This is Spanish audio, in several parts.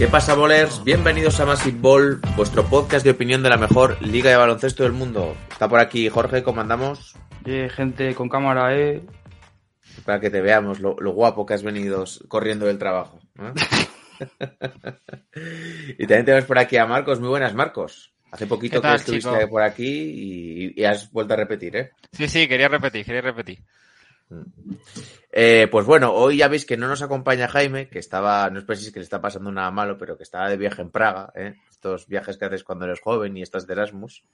¿Qué pasa, bolers? Bienvenidos a Massive Ball, vuestro podcast de opinión de la mejor liga de baloncesto del mundo. Está por aquí Jorge, ¿cómo andamos? Eh, gente con cámara, eh. Para que te veamos lo, lo guapo que has venido corriendo del trabajo. ¿eh? y también tenemos por aquí a Marcos. Muy buenas, Marcos. Hace poquito ¿Qué que estuviste chico? por aquí y, y has vuelto a repetir, ¿eh? Sí, sí, quería repetir, quería repetir. Eh, pues bueno, hoy ya veis que no nos acompaña Jaime, que estaba, no os penséis que le está pasando nada malo, pero que estaba de viaje en Praga, ¿eh? estos viajes que haces cuando eres joven y estás de Erasmus.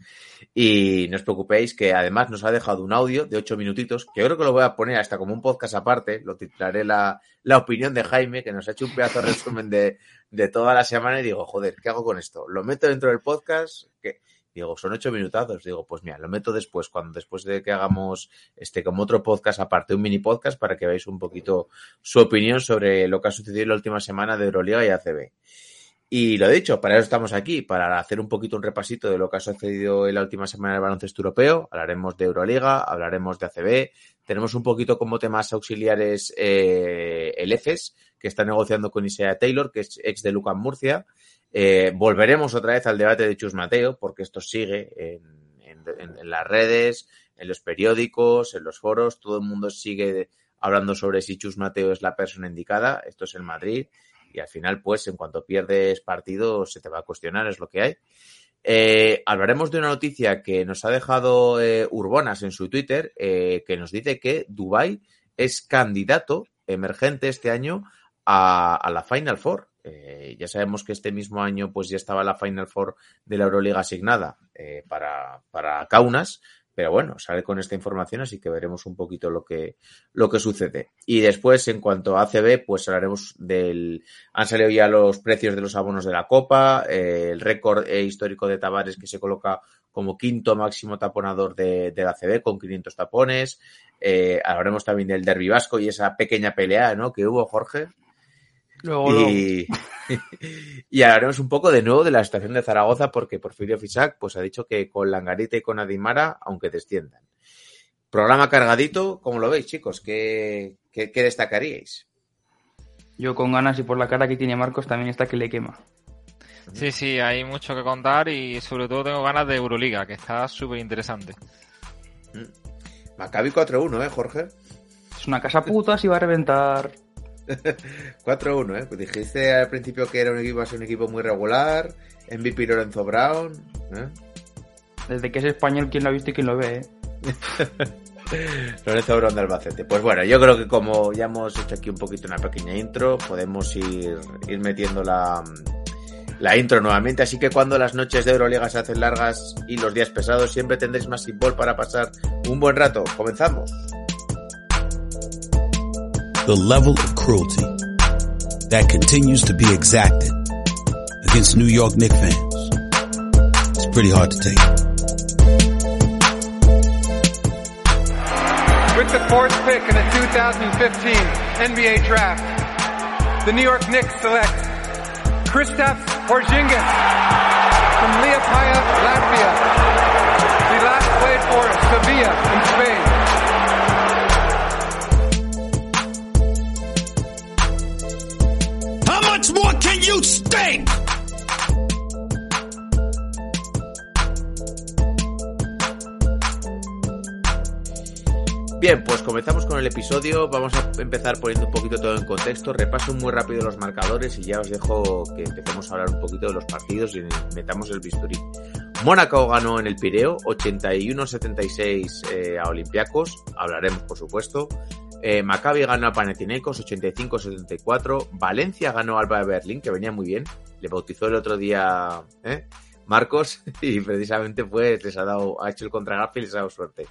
Y no os preocupéis que además nos ha dejado un audio de ocho minutitos, que yo creo que lo voy a poner hasta como un podcast aparte, lo titularé la, la opinión de Jaime, que nos ha hecho un pedazo de resumen de, de toda la semana y digo, joder, ¿qué hago con esto? ¿Lo meto dentro del podcast? que Digo, son ocho minutazos. Digo, pues mira, lo meto después, cuando después de que hagamos este como otro podcast aparte, un mini podcast, para que veáis un poquito su opinión sobre lo que ha sucedido en la última semana de Euroliga y ACB. Y lo dicho, para eso estamos aquí, para hacer un poquito un repasito de lo que ha sucedido en la última semana del baloncesto europeo. Hablaremos de Euroliga, hablaremos de ACB. Tenemos un poquito como temas auxiliares eh, el EFES, que está negociando con Isaiah Taylor, que es ex de Lucas Murcia. Eh, volveremos otra vez al debate de Chus Mateo, porque esto sigue en, las redes, en los periódicos, en los foros. Todo el mundo sigue hablando sobre si Chus Mateo es la persona indicada. Esto es el Madrid. Y al final, pues, en cuanto pierdes partido, se te va a cuestionar, es lo que hay. Eh, hablaremos de una noticia que nos ha dejado eh, Urbonas en su Twitter, eh, que nos dice que Dubai es candidato emergente este año a la Final Four. Eh, ya sabemos que este mismo año pues ya estaba la Final Four de la Euroliga asignada eh, para, para Kaunas, pero bueno, sale con esta información, así que veremos un poquito lo que, lo que sucede. Y después, en cuanto a ACB, pues hablaremos del... Han salido ya los precios de los abonos de la Copa, eh, el récord eh, histórico de Tavares que se coloca como quinto máximo taponador de, de la ACB con 500 tapones. Eh, hablaremos también del Derby Vasco y esa pequeña pelea ¿no? que hubo, Jorge. Luego, luego. Y, y hablaremos un poco de nuevo de la situación de Zaragoza, porque Porfirio Fisac pues, ha dicho que con Langarita y con Adimara, aunque desciendan. Programa cargadito, ¿cómo lo veis, chicos? ¿Qué, qué, qué destacaríais? Yo con ganas y por la cara que tiene Marcos también está que le quema. Sí, sí, hay mucho que contar y sobre todo tengo ganas de Euroliga, que está súper interesante. Maccabi 4-1, ¿eh, Jorge? Es una casa puta, si va a reventar. 4-1, ¿eh? Pues dijiste al principio que era un equipo, un equipo muy regular, MVP Lorenzo Brown, ¿eh? Desde que es español, quien lo ha visto y quien lo ve, eh. Lorenzo Brown de Albacete. Pues bueno, yo creo que como ya hemos hecho aquí un poquito una pequeña intro, podemos ir, ir metiendo la, la intro nuevamente. Así que cuando las noches de Euroliga se hacen largas y los días pesados, siempre tendréis más fútbol para pasar un buen rato. Comenzamos. The level of cruelty that continues to be exacted against New York Knicks fans. It's pretty hard to take. With the fourth pick in the 2015 NBA Draft, the New York Knicks select Kristaps Porzingis from Liepaja, Latvia. He last played for Sevilla in Spain. More can you? Bien, pues comenzamos con el episodio. Vamos a empezar poniendo un poquito todo en contexto. Repaso muy rápido los marcadores y ya os dejo que empecemos a hablar un poquito de los partidos y metamos el bisturí. Mónaco ganó en el Pireo 81-76 eh, a Olympiacos. Hablaremos, por supuesto. Eh, Maccabi ganó a Panathinaikos 85-74. Valencia ganó a Alba de Berlín, que venía muy bien. Le bautizó el otro día ¿eh? Marcos y precisamente pues les ha dado, ha hecho el contragafe y les ha dado suerte.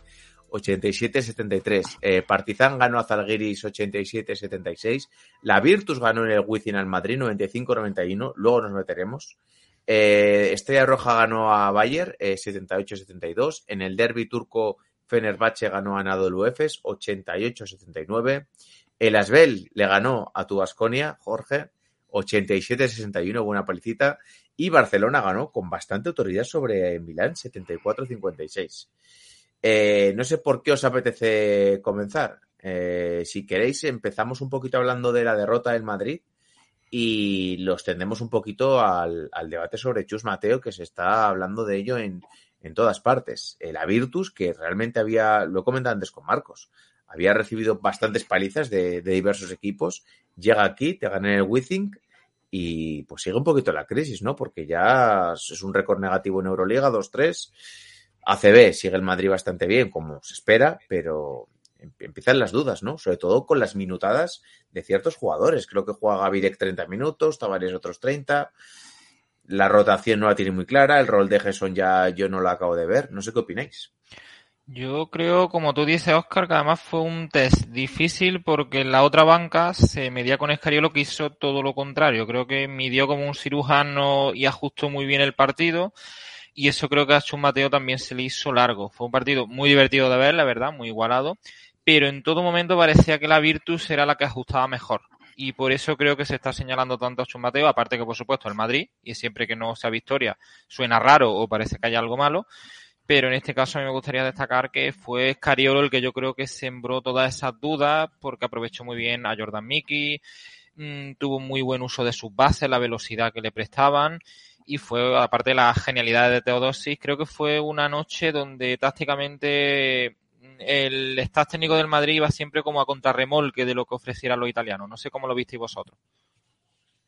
87-73. Eh, Partizan ganó a Zalgiris 87-76. La Virtus ganó en el Wizzing al Madrid 95-91. Luego nos meteremos. Eh, Estrella Roja ganó a Bayer eh, 78-72. En el derby turco, Fenerbahce ganó a Anadolu Efes 88-79. El Asbel le ganó a tu Asconia, Jorge, 87-61, buena palicita. Y Barcelona ganó con bastante autoridad sobre Milán, 74-56. Eh, no sé por qué os apetece comenzar. Eh, si queréis, empezamos un poquito hablando de la derrota del Madrid y los tendemos un poquito al, al debate sobre Chus Mateo, que se está hablando de ello en, en todas partes. La Virtus, que realmente había, lo he comentado antes con Marcos, había recibido bastantes palizas de, de diversos equipos, llega aquí, te gana el Withink y pues sigue un poquito la crisis, ¿no? Porque ya es un récord negativo en Euroliga, 2-3. ACB sigue el Madrid bastante bien, como se espera, pero em- empiezan las dudas, ¿no? Sobre todo con las minutadas de ciertos jugadores. Creo que juega Gavirek 30 minutos, Tavares otros 30. La rotación no la tiene muy clara, el rol de Gerson ya yo no lo acabo de ver. No sé qué opináis. Yo creo, como tú dices, Oscar, que además fue un test difícil porque en la otra banca se medía con Escariolo que hizo todo lo contrario. Creo que midió como un cirujano y ajustó muy bien el partido. Y eso creo que a Chus Mateo también se le hizo largo. Fue un partido muy divertido de ver, la verdad, muy igualado. Pero en todo momento parecía que la Virtus era la que ajustaba mejor. Y por eso creo que se está señalando tanto a Chus Mateo, aparte que por supuesto el Madrid, y siempre que no sea victoria suena raro o parece que haya algo malo, pero en este caso a mí me gustaría destacar que fue Scariolo el que yo creo que sembró todas esas dudas porque aprovechó muy bien a Jordan Mickey, mmm, tuvo muy buen uso de sus bases, la velocidad que le prestaban y fue, aparte de la genialidad de Teodosis, creo que fue una noche donde tácticamente el staff técnico del Madrid iba siempre como a contrarremolque de lo que ofrecieran los italianos. No sé cómo lo visteis vosotros.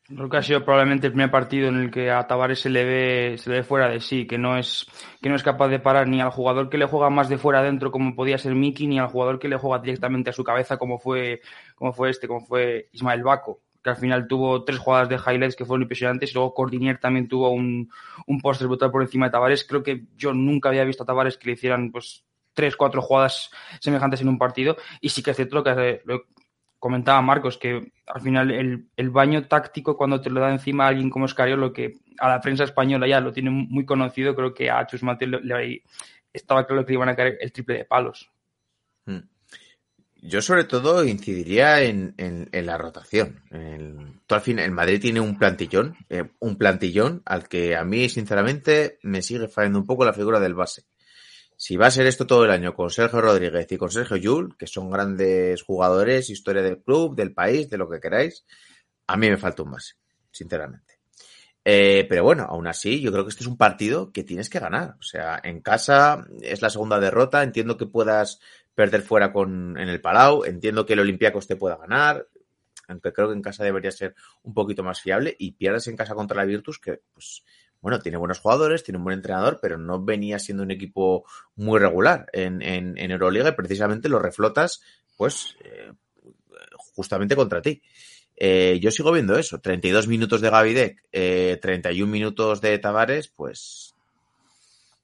Creo que ha sido probablemente el primer partido en el que a Tavares se le ve, se le ve fuera de sí, que no es, que no es capaz de parar ni al jugador que le juega más de fuera adentro como podía ser Miki, ni al jugador que le juega directamente a su cabeza como fue, como fue este, como fue Ismael Baco, que al final tuvo tres jugadas de highlights que fueron impresionantes, y luego Cordinier también tuvo un, un póster brutal por encima de Tavares. Creo que yo nunca había visto a Tavares que le hicieran pues tres, cuatro jugadas semejantes en un partido, y sí que es cierto lo que lo, comentaba Marcos que al final el, el, baño táctico cuando te lo da encima alguien como Escariolo que a la prensa española ya lo tiene muy conocido creo que a Chus Mateo le, estaba claro que le iban a caer el triple de palos. Hmm. yo sobre todo incidiría en, en, en la rotación. El, al fin, el Madrid tiene un plantillón eh, un plantillón al que a mí sinceramente me sigue fallando un poco la figura del base si va a ser esto todo el año con Sergio Rodríguez y con Sergio Yul, que son grandes jugadores, historia del club, del país, de lo que queráis, a mí me falta un base, sinceramente. Eh, pero bueno, aún así, yo creo que este es un partido que tienes que ganar. O sea, en casa es la segunda derrota. Entiendo que puedas perder fuera con, en el Palau. Entiendo que el Olympiacos te pueda ganar. Aunque creo que en casa debería ser un poquito más fiable. Y pierdes en casa contra la Virtus, que pues bueno, tiene buenos jugadores, tiene un buen entrenador, pero no venía siendo un equipo muy regular en, en, en Euroliga y precisamente lo reflotas, pues, eh, justamente contra ti. Eh, yo sigo viendo eso, 32 minutos de Gavidec, eh, 31 minutos de Tavares, pues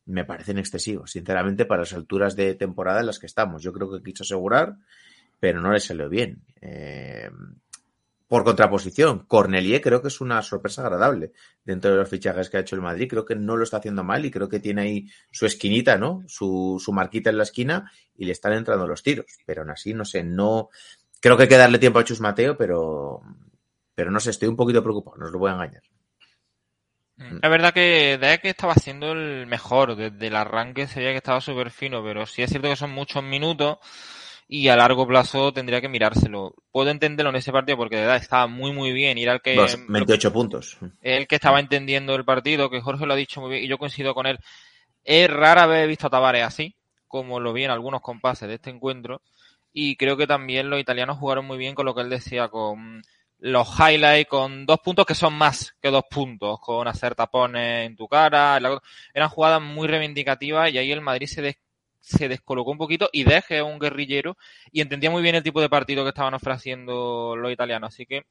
me parecen excesivos, sinceramente, para las alturas de temporada en las que estamos. Yo creo que quiso asegurar, pero no le salió bien. Por contraposición, Cornelier creo que es una sorpresa agradable dentro de los fichajes que ha hecho el Madrid. Creo que no lo está haciendo mal y creo que tiene ahí su esquinita, ¿no? Su, su marquita en la esquina y le están entrando los tiros. Pero aún así, no sé, no. Creo que hay que darle tiempo a Chus Mateo, pero. Pero no sé, estoy un poquito preocupado, no os lo voy a engañar. Es verdad que Deck estaba siendo el mejor. Desde el arranque se veía que estaba súper fino, pero sí es cierto que son muchos minutos y a largo plazo tendría que mirárselo. Puedo entenderlo en ese partido porque de verdad estaba muy muy bien y era el que... Dos, 28 puntos. El que estaba entendiendo el partido, que Jorge lo ha dicho muy bien y yo coincido con él. Es rara vez visto a Tavares así, como lo vi en algunos compases de este encuentro. Y creo que también los italianos jugaron muy bien con lo que él decía, con los highlights, con dos puntos que son más que dos puntos, con hacer tapones en tu cara. Eran jugadas muy reivindicativas y ahí el Madrid se des se descolocó un poquito y deje un guerrillero y entendía muy bien el tipo de partido que estaban ofreciendo los italianos. Así que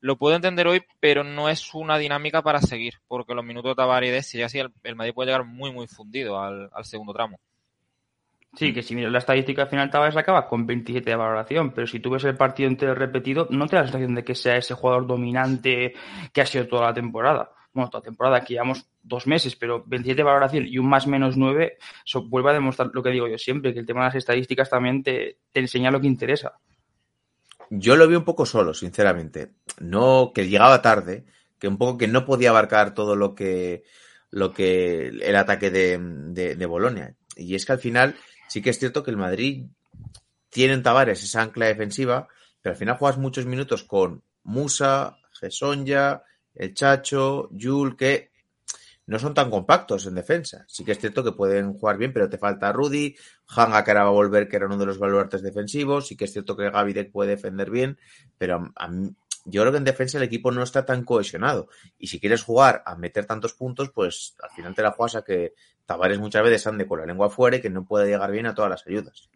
lo puedo entender hoy, pero no es una dinámica para seguir, porque los minutos de Tavares y así el, el, Madrid puede llegar muy, muy fundido al, segundo tramo. Sí, que si miras la estadística al final Tavares acaba con 27 de valoración, pero si tú ves el partido entero repetido, no te da la sensación de que sea ese jugador dominante que ha sido toda la temporada. Bueno, toda temporada, aquí llevamos dos meses, pero 27 de valoración y un más menos 9, eso vuelve a demostrar lo que digo yo siempre, que el tema de las estadísticas también te, te enseña lo que interesa. Yo lo vi un poco solo, sinceramente. No, que llegaba tarde, que un poco que no podía abarcar todo lo que, lo que el ataque de, de, de Bolonia. Y es que al final sí que es cierto que el Madrid tiene en Tavares esa ancla defensiva, pero al final juegas muchos minutos con Musa, Gesonja, el Chacho, Yul, que no son tan compactos en defensa. Sí que es cierto que pueden jugar bien, pero te falta Rudy, Hanga que ahora va a volver, que era uno de los baluartes defensivos. Sí que es cierto que Gavidec puede defender bien, pero a, yo creo que en defensa el equipo no está tan cohesionado. Y si quieres jugar a meter tantos puntos, pues al final te la juegas a que Tavares muchas veces ande con la lengua afuera y que no puede llegar bien a todas las ayudas.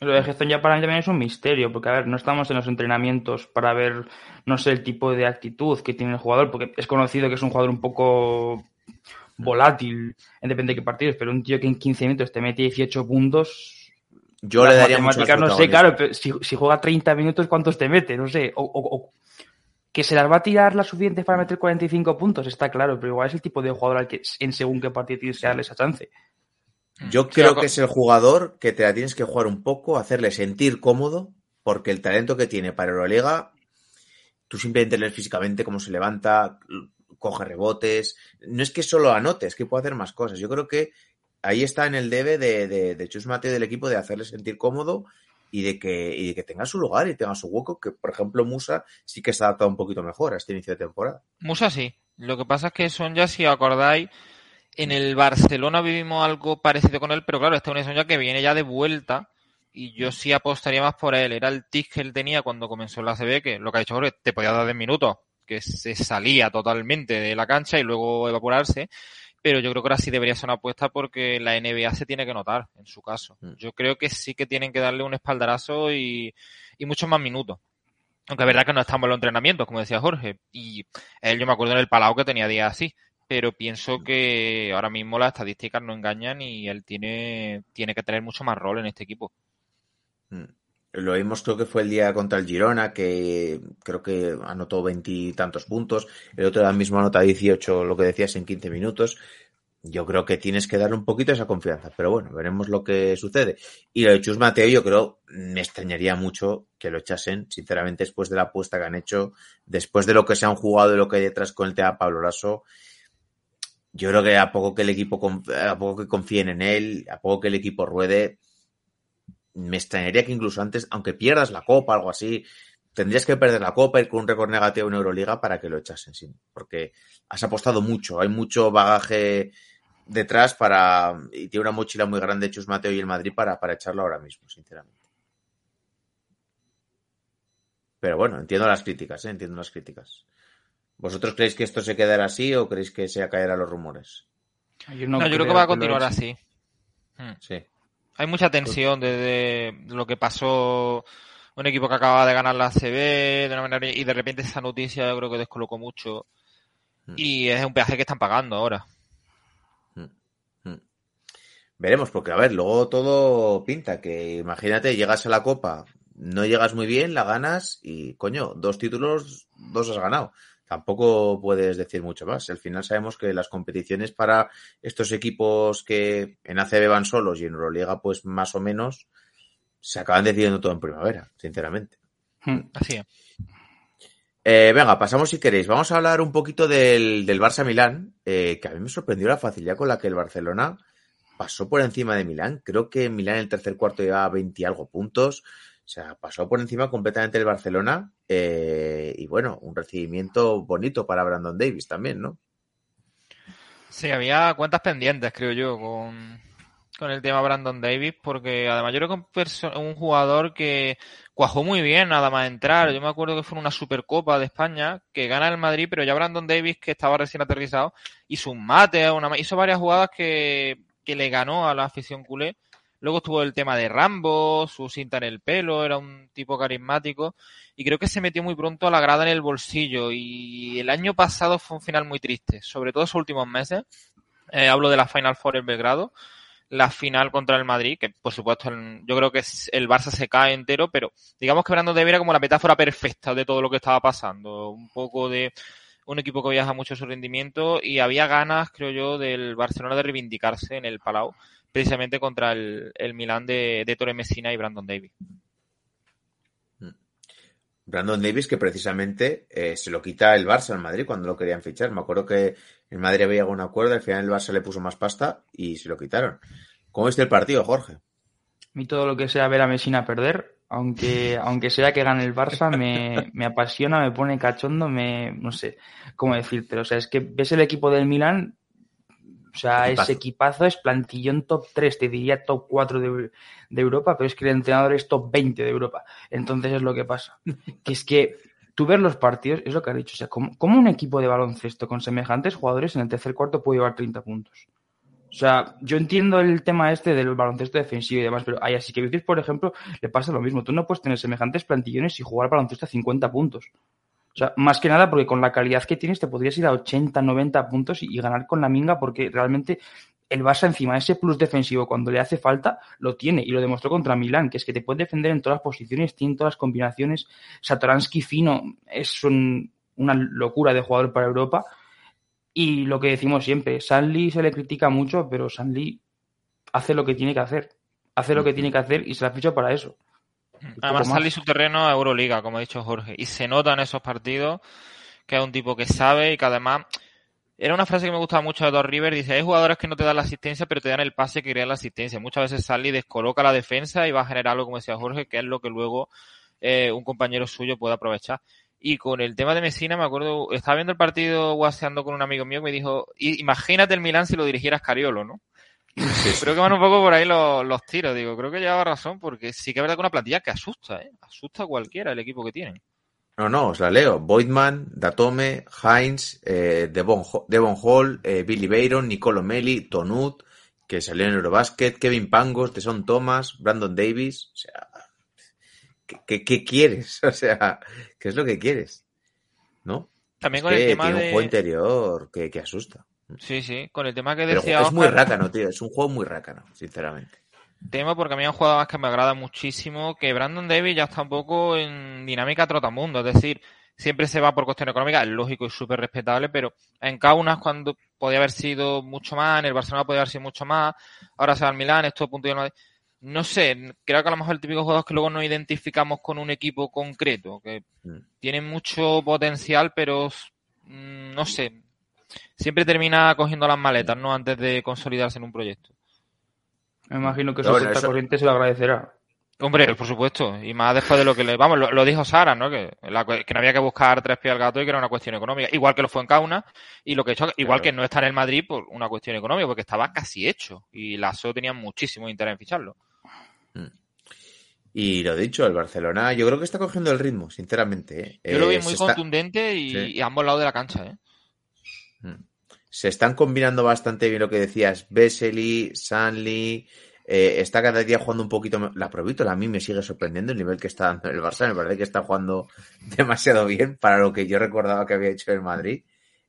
Lo de gestión ya para mí también es un misterio, porque a ver, no estamos en los entrenamientos para ver, no sé, el tipo de actitud que tiene el jugador, porque es conocido que es un jugador un poco volátil, en depende de qué partidos, pero un tío que en 15 minutos te mete 18 puntos. Yo le daría mucho matemáticas, no sé, claro, pero si, si juega 30 minutos, ¿cuántos te mete? No sé, o, o- o que se las va a tirar las suficientes para meter 45 puntos, está claro, pero igual es el tipo de jugador al que en según qué partido tienes que darle esa chance. Yo Sí, creo que es el jugador que te la tienes que jugar un poco, hacerle sentir cómodo, porque el talento que tiene para Euroliga, tú simplemente lees físicamente cómo se levanta, coge rebotes. No es que solo anote, es que puede hacer más cosas. Yo creo que ahí está en el debe de, de, de Chus Mateo del equipo de hacerle sentir cómodo y de que, y de que tenga su lugar y tenga su hueco, que por ejemplo Musa sí que se ha adaptado un poquito mejor a este inicio de temporada. Musa sí. Lo que pasa es que Sonja, si os acordáis, en el Barcelona vivimos algo parecido con él, pero claro, este es un Sonja que viene ya de vuelta y yo sí apostaría más por él. Era el tic que él tenía cuando comenzó en la CB, que lo que ha dicho Jorge, te podía dar 10 minutos, que se salía totalmente de la cancha y luego evaporarse. Pero yo creo que ahora sí debería ser una apuesta porque la NBA se tiene que notar, en su caso. Mm. Yo creo que sí que tienen que darle un espaldarazo y, y muchos más minutos. Aunque es verdad que no estamos en los entrenamientos, como decía Jorge. Y él, yo me acuerdo en el Palau que tenía días así. Pero pienso que ahora mismo las estadísticas no engañan y él tiene, tiene que tener mucho más rol en este equipo. Mm. Lo vimos, creo que fue el día contra el Girona, que creo que anotó veintitantos puntos. El otro día mismo anota 18, lo que decías, en 15 minutos. Yo creo que tienes que darle un poquito esa confianza, pero bueno, veremos lo que sucede. Y lo de Chus Mateo, yo creo, me extrañaría mucho que lo echasen, sinceramente, después de la apuesta que han hecho, después de lo que se han jugado y lo que hay detrás con el tema Pablo Lasso. Yo creo que a poco que el equipo, a poco que confíen en él, a poco que el equipo ruede, me extrañaría que incluso antes, aunque pierdas la copa, algo así, tendrías que perder la copa, ir con un récord negativo en Euroliga para que lo echasen, sí. Porque has apostado mucho, hay mucho bagaje detrás para, y tiene una mochila muy grande Chus Mateo y el Madrid para, para echarlo ahora mismo, sinceramente. Pero bueno, entiendo las críticas, ¿eh? entiendo las críticas. ¿Vosotros creéis que esto se quedará así o creéis que se caerá los rumores? Yo No, yo creo que va a continuar así. Hmm. Sí. Hay mucha tensión desde lo que pasó un equipo que acaba de ganar la CB de una manera y de repente esa noticia yo creo que descolocó mucho Mm. y es un peaje que están pagando ahora. Veremos, porque a ver, luego todo pinta, que imagínate, llegas a la copa, no llegas muy bien, la ganas y coño, dos títulos, dos has ganado. Tampoco puedes decir mucho más. Al final sabemos que las competiciones para estos equipos que en ACB van solos y en Euroliga pues más o menos, se acaban decidiendo todo en primavera, sinceramente. Hmm. Así es. Eh, venga, pasamos si queréis. Vamos a hablar un poquito del, del Barça Milán, eh, que a mí me sorprendió la facilidad con la que el Barcelona pasó por encima de Milán. Creo que Milán en el tercer cuarto llevaba 20 y algo puntos. O sea, pasó por encima completamente del Barcelona. eh, y bueno, un recibimiento bonito para Brandon Davis también, ¿no? Sí, había cuentas pendientes, creo yo, con, con el tema Brandon Davis, porque además yo creo que un, un jugador que cuajó muy bien nada más entrar. Yo me acuerdo que fue una Supercopa de España que gana el Madrid, pero ya Brandon Davis, que estaba recién aterrizado, hizo un mate, hizo varias jugadas que, que le ganó a la afición culé. Luego estuvo el tema de Rambo, su cinta en el pelo, era un tipo carismático y creo que se metió muy pronto a la grada en el bolsillo y el año pasado fue un final muy triste, sobre todo esos últimos meses. Eh, hablo de la Final Four en Belgrado, la final contra el Madrid, que por supuesto yo creo que el Barça se cae entero, pero digamos que Brandon Davis era como la metáfora perfecta de todo lo que estaba pasando, un poco de un equipo que viaja mucho su rendimiento y había ganas, creo yo, del Barcelona de reivindicarse en el Palau, precisamente contra el, el Milán de, de Torre Messina y Brandon Davis. Brandon Davis, que precisamente eh, se lo quita el Barça al Madrid cuando lo querían fichar. Me acuerdo que el Madrid había llegado a un acuerdo, al final el Barça le puso más pasta y se lo quitaron. ¿Cómo viste el partido, Jorge? A mí todo lo que sea ver a Messina perder, aunque, aunque sea que gane el Barça, me, me apasiona, me pone cachondo, me, no sé cómo decirte. O sea, es que ves el equipo del Milan, o sea, Equipazo. ese equipazo es plantillón top 3, te diría top 4 de, de Europa, pero es que el entrenador es top 20 de Europa. Entonces es lo que pasa. Que es que tú ves los partidos, es lo que has dicho, o sea, ¿cómo, cómo un equipo de baloncesto con semejantes jugadores en el tercer cuarto puede llevar 30 puntos? O sea, yo entiendo el tema este del baloncesto defensivo y demás, pero hay así que veces, por ejemplo, le pasa lo mismo. Tú no puedes tener semejantes plantillones y jugar baloncesto a 50 puntos. O sea, más que nada porque con la calidad que tienes te podrías ir a 80, 90 puntos y, ganar con la minga porque realmente el Barça encima ese plus defensivo cuando le hace falta lo tiene y lo demostró contra Milán, que es que te puede defender en todas las posiciones, tiene todas las combinaciones. Satoransky fino es un- una locura de jugador para Europa. Y lo que decimos siempre, Sanli se le critica mucho, pero Sanli hace lo que tiene que hacer. Hace lo que tiene que hacer y se la ficha para eso. Además, más. sale su terreno a Euroliga, como ha dicho Jorge, y se nota en esos partidos que es un tipo que sabe y que además era una frase que me gustaba mucho de Doc River, dice, hay jugadores que no te dan la asistencia, pero te dan el pase que crean la asistencia. Muchas veces sale y descoloca la defensa y va a generar algo, como decía Jorge, que es lo que luego eh, un compañero suyo puede aprovechar. Y con el tema de Messina, me acuerdo, estaba viendo el partido guaseando con un amigo mío que me dijo, "I- imagínate el Milán si lo dirigieras Cariolo, ¿no? Creo que van un poco por ahí los, los tiros, digo, creo que llevaba razón, porque sí que es verdad que una plantilla que asusta, ¿eh? Asusta a cualquiera el equipo que tienen. No, no, os la leo. Boydman, Datome, Heinz, eh, Devon, Devon Hall, eh, Billy Bayron, Nicolo Meli, Tonut, que salió en Eurobasket, Kevin Pangos, Deson Thomas, Brandon Davis. O sea, ¿qué, qué- qué quieres? O sea, ¿qué es lo que quieres? ¿No? También Es con el que tema tiene un juego interior que, que asusta. Sí, sí, con el tema que Pero decía es muy rácano, tío. Es un juego muy rácano, sinceramente. tema porque a mí es un jugador más que me agrada muchísimo, que Brandon Davis ya está un poco en dinámica trotamundo, es decir, siempre se va por cuestión económica, es lógico y súper respetable, pero en Kaunas cuando podía haber sido mucho más, en el Barcelona podía haber sido mucho más, ahora se va al Milán, esto a punto de no- no sé, creo que a lo mejor el típico jugador que luego no identificamos con un equipo concreto, que Mm. tiene mucho potencial, pero mm, no sé, siempre termina cogiendo las maletas, ¿no? Antes de consolidarse en un proyecto. Me imagino que bueno, cuenta eso- corriente se lo agradecerá. Hombre, por supuesto, y más después de lo que le... Vamos, lo, lo dijo Sara, ¿no? Que, la cue- que no había que buscar tres pies al gato y que era una cuestión económica. Igual que lo fue en Kauna, y lo que he hecho, igual Claro. que no está en el Madrid por una cuestión económica, porque estaba casi hecho. Y la SO tenía muchísimo interés en ficharlo. Y lo dicho, el Barcelona, yo creo que está cogiendo el ritmo, sinceramente. ¿eh? Yo lo vi Eh, muy está- contundente y, Sí. y a ambos lados de la cancha, ¿eh? Se están combinando bastante bien lo que decías, Vesely, Sanli, eh, está cada día jugando un poquito La Provítola a mí me sigue sorprendiendo el nivel que está dando el Barça, me parece que está jugando demasiado bien para lo que yo recordaba que había hecho el Madrid.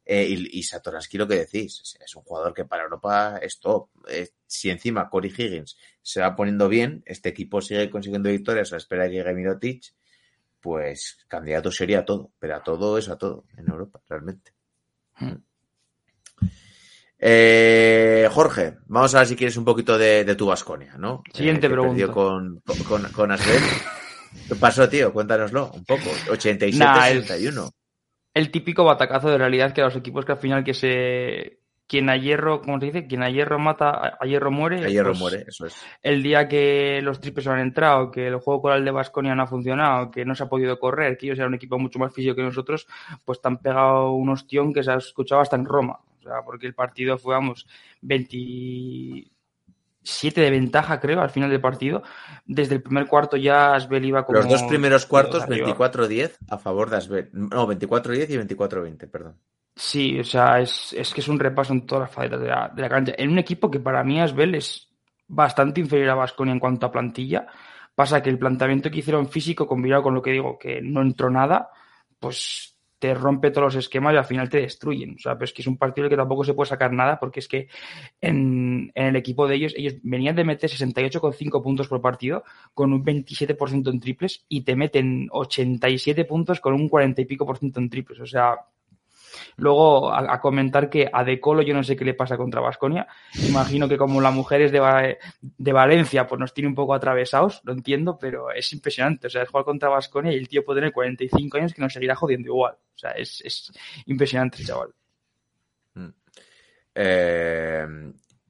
Eh, y, y lo que decís, es- un jugador que para Europa es top. Eh, si encima Corey Higgins se va poniendo bien, este equipo sigue consiguiendo victorias a la espera de que llegue pues candidato sería a todo, pero a todo es a todo en Europa, realmente. Eh, Jorge, vamos a ver si quieres un poquito de, de tu Vasconia, ¿no? Siguiente que pregunta. con, con, con Asbel. ¿Qué pasó, tío? Cuéntanoslo un poco. 87-61. Nah, es- El típico batacazo de realidad que a los equipos que al final que se... Quien a hierro, ¿cómo se dice? Quien a hierro mata, a- hierro muere. A hierro pues, muere, eso es. el día que los triples no han entrado, que el juego coral de Basconia no ha funcionado, que no se ha podido correr, que ellos eran un equipo mucho más físico que nosotros, pues te han pegado un ostión que se ha escuchado hasta en Roma. Sea, porque el partido fue, vamos, 27 de ventaja, creo, al final del partido. Desde el primer cuarto ya Asbel iba como... Los dos primeros cuartos, arriba. 24-10 a favor de Asbel. No, 24-10 y 24-20, perdón. Sí, o sea, es, es que es un repaso en todas las facetas de la, de la cancha. En un equipo que para mí Asbel es bastante inferior a Vasconia en cuanto a plantilla. Pasa que el planteamiento que hicieron físico, combinado con lo que digo, que no entró nada, pues te rompe todos los esquemas y al final te destruyen. O sea, pero es que es un partido del que tampoco se puede sacar nada porque es que en, en el equipo de ellos, ellos venían de meter 68,5 puntos por partido con un 27% en triples y te meten 87 puntos con un 40 y pico por ciento en triples. O sea, Luego, a, a comentar que a De Colo yo no sé qué le pasa contra Vasconia. Imagino que como la mujer es de, Va- de Valencia, pues nos tiene un poco atravesados, lo entiendo, pero es impresionante. O sea, es jugar contra Vasconia y el tío puede tener 45 años que nos seguirá jodiendo igual. O sea, es, es impresionante el chaval. Eh,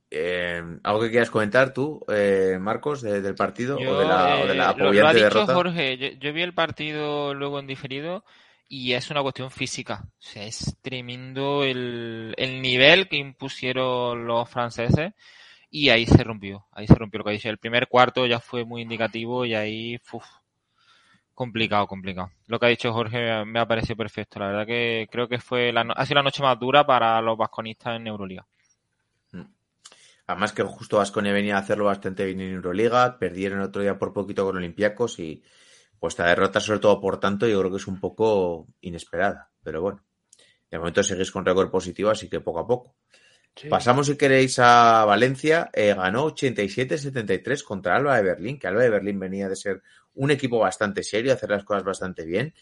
eh, ¿Algo que quieras comentar tú, eh, Marcos, de- del partido o de la, o de la eh, lo- lo, ha dicho derrota? Jorge, yo, yo vi el partido luego en diferido y es una cuestión física. O sea, es tremendo el, el nivel que impusieron los franceses y ahí se rompió. Ahí se rompió lo que dice. El primer cuarto ya fue muy indicativo y ahí, uf, complicado, complicado. Lo que ha dicho Jorge me ha parecido perfecto. La verdad que creo que fue la, ha sido la noche más dura para los vasconistas en Euroliga. Además que justo Vasconia venía a hacerlo bastante bien en Euroliga, perdieron otro día por poquito con Olympiacos y pues esta derrota sobre todo por tanto yo creo que es un poco inesperada, pero bueno, de momento seguís con récord positivo así que poco a poco. Pasamos si queréis a Valencia, eh, ganó 87-73 contra Alba de Berlín, que Alba de Berlín venía de ser un equipo bastante serio, hacer las cosas bastante bien.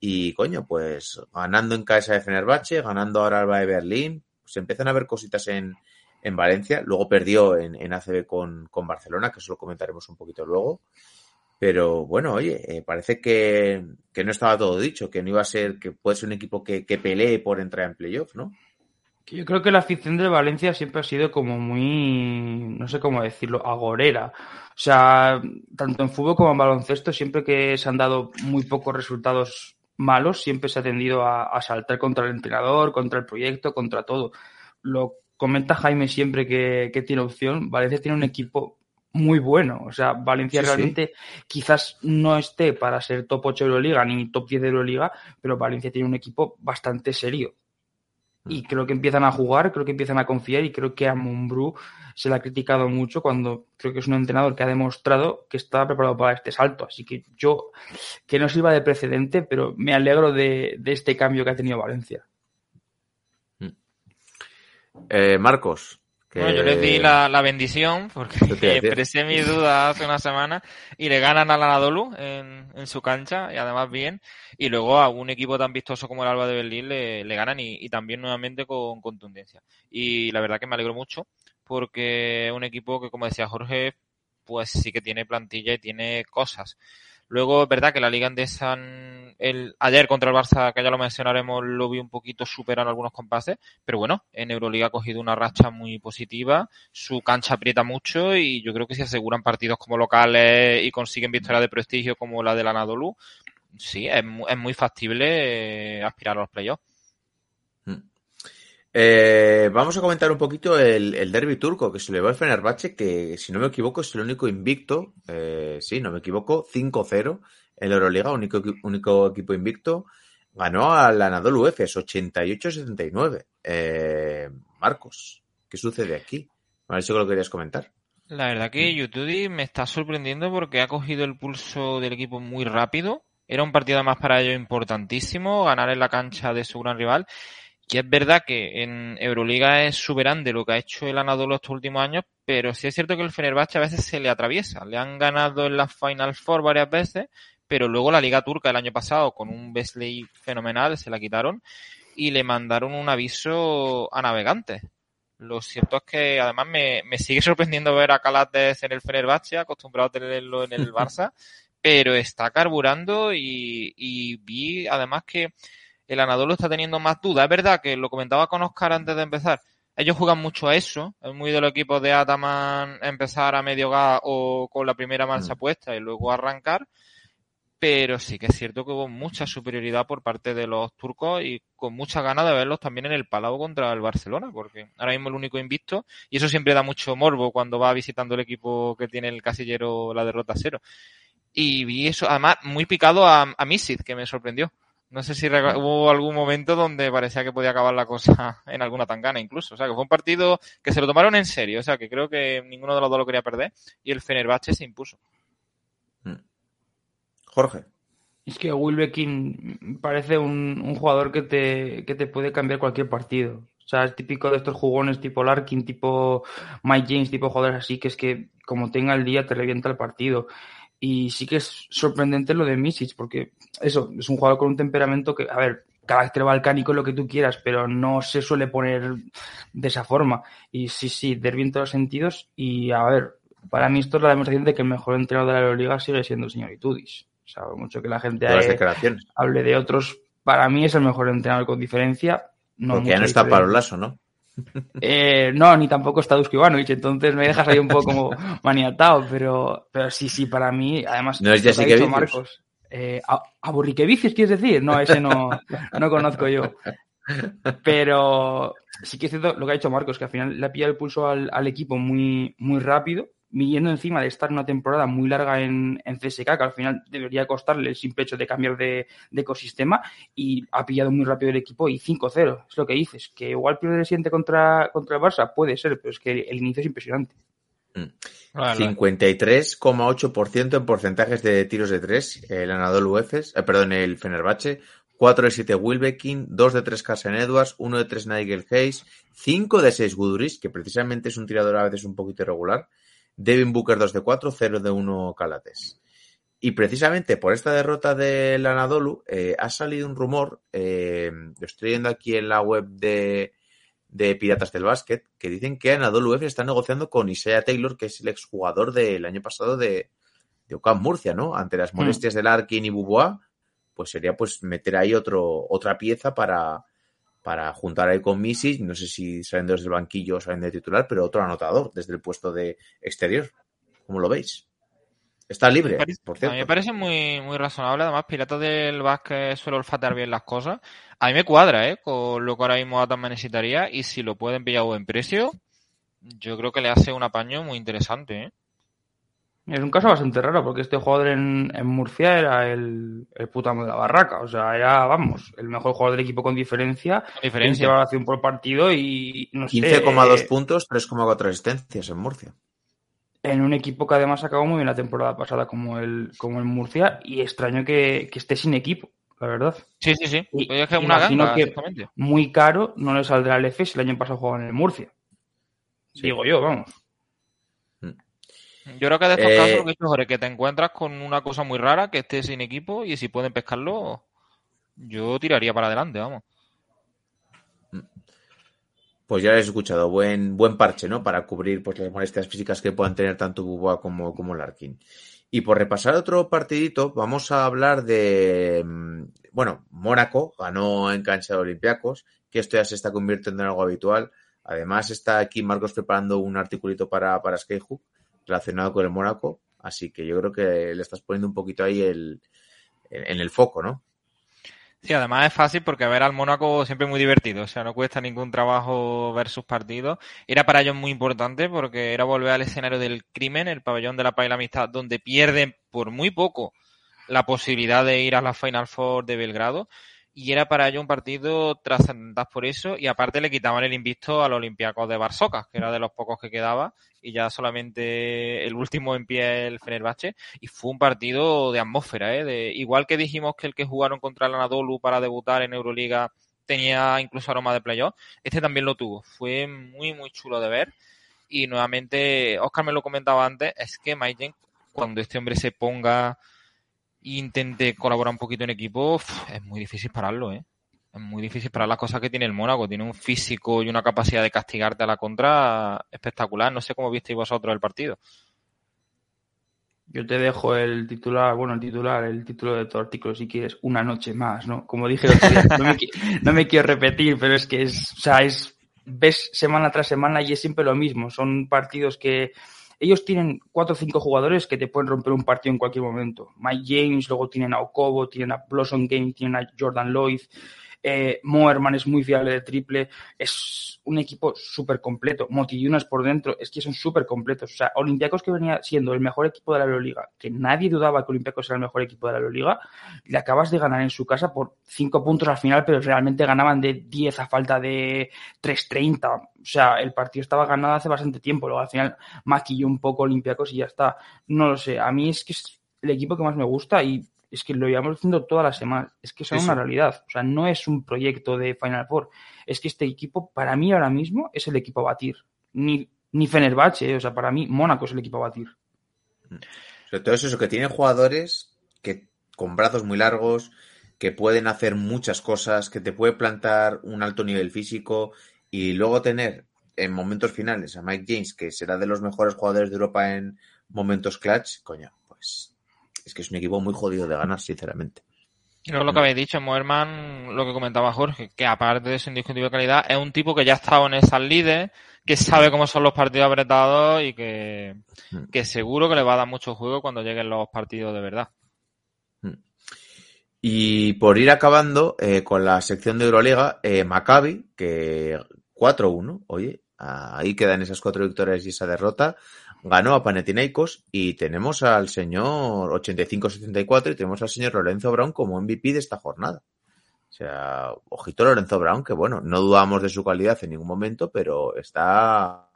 Y coño, pues ganando en casa de Fenerbahce, ganando ahora Alba de Berlín, se empiezan a ver cositas en, en Valencia, luego perdió en, en ACB con, con Barcelona, que eso lo comentaremos un poquito luego. Pero bueno, oye, eh, parece que, que no estaba todo dicho, que no iba a ser, que puede ser un equipo que, que pelee por entrar en playoff, ¿no? Yo creo que la afición de Valencia siempre ha sido como muy, no sé cómo decirlo, agorera. O sea, tanto en fútbol como en baloncesto, siempre que se han dado muy pocos resultados malos, siempre se ha tendido a, saltar contra el entrenador, contra el proyecto, contra todo. Lo comenta Jaime siempre que tiene opción. Valencia tiene un equipo muy bueno. O sea, Valencia Sí, sí. realmente quizás no esté para ser top 8 de Euroliga ni top 10 de Euroliga, pero Valencia tiene un equipo bastante serio. Y creo que empiezan a jugar, creo que empiezan a confiar y creo que a Mumbrú se le ha criticado mucho cuando creo que es un entrenador que ha demostrado que está preparado para este salto. Así que yo, que no sirva de precedente, pero me alegro de, de este cambio que ha tenido Valencia. Eh, Marcos. Que- Bueno, yo les di la, la bendición porque expresé mi duda hace una semana y le ganan al Anadolu en, en su cancha y además bien. Y luego a un equipo tan vistoso como el Alba de Berlín le, le ganan y, y también nuevamente con contundencia. Y la verdad que me alegro mucho porque es un equipo que, como decía Jorge, pues sí que tiene plantilla y tiene cosas. Luego, es verdad que la Liga Andesa, el, ayer contra el Barça, que ya lo mencionaremos, lo vi un poquito superar algunos compases, pero bueno, en Euroliga ha cogido una racha muy positiva, su cancha aprieta mucho y yo creo que si aseguran partidos como locales y consiguen victorias de prestigio como la del Anadolu, sí, es, es muy factible eh, aspirar a los playoffs. Eh, vamos a comentar un poquito el, el derby turco que se le va al Fenerbahce, que si no me equivoco es el único invicto, eh, sí, no me equivoco, 5-0 en la Euroliga, único, único equipo invicto. Ganó al Anadolu Efes 88-79. Eh, Marcos, ¿qué sucede aquí? A ver si lo querías comentar. La verdad que Yutudi me está sorprendiendo porque ha cogido el pulso del equipo muy rápido. Era un partido además para ellos importantísimo, ganar en la cancha de su gran rival. Y es verdad que en Euroliga es superante lo que ha hecho el Anadolu estos últimos años, pero sí es cierto que el Fenerbahce a veces se le atraviesa. Le han ganado en la Final Four varias veces, pero luego la Liga Turca el año pasado con un Besley fenomenal se la quitaron y le mandaron un aviso a navegantes. Lo cierto es que además me, me sigue sorprendiendo ver a Calates en el Fenerbahce, acostumbrado a tenerlo en el Barça, pero está carburando y, y vi además que el Anadolu está teniendo más dudas. Es verdad que lo comentaba con Oscar antes de empezar. Ellos juegan mucho a eso. Es muy de los equipos de Ataman empezar a medio gas o con la primera marcha puesta y luego arrancar. Pero sí que es cierto que hubo mucha superioridad por parte de los turcos y con muchas ganas de verlos también en el Palau contra el Barcelona, porque ahora mismo el único invicto, y eso siempre da mucho morbo cuando va visitando el equipo que tiene el casillero la derrota cero. Y vi eso, además, muy picado a, a Misid, que me sorprendió. No sé si hubo algún momento donde parecía que podía acabar la cosa en alguna tangana incluso. O sea, que fue un partido que se lo tomaron en serio. O sea, que creo que ninguno de los dos lo quería perder y el Fenerbahce se impuso. Jorge. Es que Wilbekin parece un, un jugador que te, que te puede cambiar cualquier partido. O sea, es típico de estos jugones tipo Larkin, tipo Mike James, tipo jugadores así, que es que como tenga el día te revienta el partido. Y sí que es sorprendente lo de Misic, porque eso, es un jugador con un temperamento que, a ver, carácter balcánico, lo que tú quieras, pero no se suele poner de esa forma. Y sí, sí, derbi en todos los sentidos. Y a ver, para mí esto es la demostración de que el mejor entrenador de la Euroliga sigue siendo el señor Itudis. O sea, mucho que la gente hable de otros, para mí es el mejor entrenador con diferencia. No Porque ya no está Lasso, ¿no? Eh, no, ni tampoco está Ivanovic, entonces me dejas ahí un poco como maniatado, pero, pero sí, sí, para mí, además, ¿No es Jessica dicho? Marcos. Eh, ¿a- ¿Aburriquevicius quieres decir? No, ese no, no conozco yo. Pero sí que es cierto lo que ha dicho Marcos, que al final le ha pillado el pulso al, al equipo muy, muy rápido, viniendo encima de estar una temporada muy larga en, en CSK, que al final debería costarle el simple hecho de cambiar de, de ecosistema, y ha pillado muy rápido el equipo y 5-0, es lo que dices, que igual pierde el siguiente contra, contra el Barça, puede ser, pero es que el inicio es impresionante. Vale, 53,8% en porcentajes de tiros de 3, el Anadolu Efes, eh, perdón, el Fenerbahce, 4 de 7 Wilbekin, 2 de 3 Carson Edwards, 1 de 3 Nigel Hayes, 5 de 6 Guduris, que precisamente es un tirador a veces un poquito irregular, Devin Booker 2 de 4, 0 de 1 Calates. Y precisamente por esta derrota del Anadolu eh, ha salido un rumor, eh, lo estoy viendo aquí en la web de, de Piratas del Básquet, que dicen que Anadolu Efes está negociando con Isaiah Taylor, que es el exjugador del año pasado de, de Ocam Murcia, ¿no? Ante las molestias del Arkin y Bubois, pues sería pues meter ahí otro, otra pieza para, para juntar ahí con Misic, no sé si saliendo desde el banquillo o saliendo de titular, pero otro anotador desde el puesto de exterior. ¿Cómo lo veis? Está libre, parece- por A mí me cierto. parece muy, muy razonable. Además, Piratas del Básquet suele olfatear bien las cosas. A mí me cuadra, ¿eh? Con lo que ahora mismo Atman necesitaría. Y si lo pueden pillar a buen precio, yo creo que le hace un apaño muy interesante, ¿eh? Es un caso bastante raro, porque este jugador en, en Murcia era el, el puto amo de la barraca, o sea, era, vamos, el mejor jugador del equipo con diferencia, Con en diferencia. evaluación por partido y no sé, 15,2 eh, puntos, 3,4 asistencias en Murcia. en un equipo que además acabó muy bien la temporada pasada como el, como el Murcia y extraño que, que esté sin equipo, la verdad. Sí, sí, sí. Y- es que una imagino ganga, que-. Muy caro, no le saldrá el EFES, el año pasado jugaba en el Murcia. Digo yo, vamos. Yo creo que de estos Eh, casos lo que es mejor es que te encuentras con una cosa muy rara, que estés sin equipo y si pueden pescarlo, yo tiraría para adelante, vamos. Pues ya lo he escuchado, buen, buen parche, ¿no? Para cubrir pues, las molestias físicas que puedan tener tanto Buboa como, como Larkin. Y por repasar otro partidito, vamos a hablar de. mm, Bueno, Mónaco ganó en cancha de Olympiacos, que esto ya se está convirtiendo en algo habitual. Además, está aquí Marcos preparando un articulito para, para Skyhook relacionado con el Mónaco. Así que yo creo que le estás poniendo un poquito ahí el, en, el foco, ¿no? Sí, además es fácil porque ver al Mónaco siempre es muy divertido, o sea, no cuesta ningún trabajo ver sus partidos. Era para ellos muy importante porque era volver al escenario del crimen, el pabellón de la paz y la amistad, donde pierden por muy poco la posibilidad de ir a la Final Four de Belgrado. Y era para ellos un partido trascendental por eso, y aparte le quitaban el invicto al Olympiacos de Barsocas, que era de los pocos que quedaba, y ya solamente el último en pie el Fenerbahce y fue un partido de atmósfera, ¿eh? Igual que dijimos que el que jugaron contra el Anadolu para debutar en Euroliga tenía incluso aroma de playoff, este también lo tuvo. Fue muy, muy chulo de ver. Y nuevamente, Oscar me lo comentaba antes, es que Mike cuando este hombre se ponga intente colaborar un poquito en equipo, es muy difícil pararlo, ¿eh? Es muy difícil parar las cosas que tiene el Mónaco. Tiene un físico y una capacidad de castigarte a la contra espectacular. No sé cómo visteis vosotros el partido. Yo te dejo el titular, bueno, el titular, el título de tu artículo, si quieres, una noche más, ¿no? Como dije no me, no me quiero repetir, pero es que es, o sea, es, ves semana tras semana y es siempre lo mismo. Son partidos que ellos tienen cuatro o cinco jugadores que te pueden romper un partido en cualquier momento. Mike James, luego tienen a Okobo, tienen a Blossom Game, tienen a Jordan Lloyd, eh, Moerman es muy fiable de triple, es un equipo súper completo. Motiyunas por dentro, es que son súper completos. O sea, Olympiacos que venía siendo el mejor equipo de la Euroliga, que nadie dudaba que Olympiacos era el mejor equipo de la Euroliga, le acabas de ganar en su casa por 5 puntos al final, pero realmente ganaban de 10 a falta de 3.30. O sea, el partido estaba ganado hace bastante tiempo. Luego al final maquilló un poco Olympiacos y ya está. No lo sé. A mí es que es el equipo que más me gusta y es que lo llevamos haciendo todas las semanas. Es que son Sí, una realidad. O sea, no es un proyecto de Final Four. Es que este equipo, para mí ahora mismo, es el equipo a batir. Ni, ni Fenerbahce, eh. o sea, para mí Mónaco es el equipo a batir. Sobre todo es eso, que tienen jugadores que con brazos muy largos, que pueden hacer muchas cosas, que te puede plantar un alto nivel físico y luego tener en momentos finales a Mike James, que será de los mejores jugadores de Europa en momentos clutch, coño, pues es que es un equipo muy jodido de ganar, sinceramente. Y luego lo que habéis dicho, Moerman, lo que comentaba Jorge, que aparte de su indiscutible calidad, es un tipo que ya ha estado en esas líderes, que sabe cómo son los partidos apretados y que, que seguro que le va a dar mucho juego cuando lleguen los partidos de verdad. Y por ir acabando eh, con la sección de Euroliga, eh, Maccabi, que 4-1, oye, ahí quedan esas cuatro victorias y esa derrota, ganó a Panathinaikos y tenemos al señor 85-74 y tenemos al señor Lorenzo Brown como MVP de esta jornada. O sea, ojito Lorenzo Brown, que bueno, no dudamos de su calidad en ningún momento, pero está,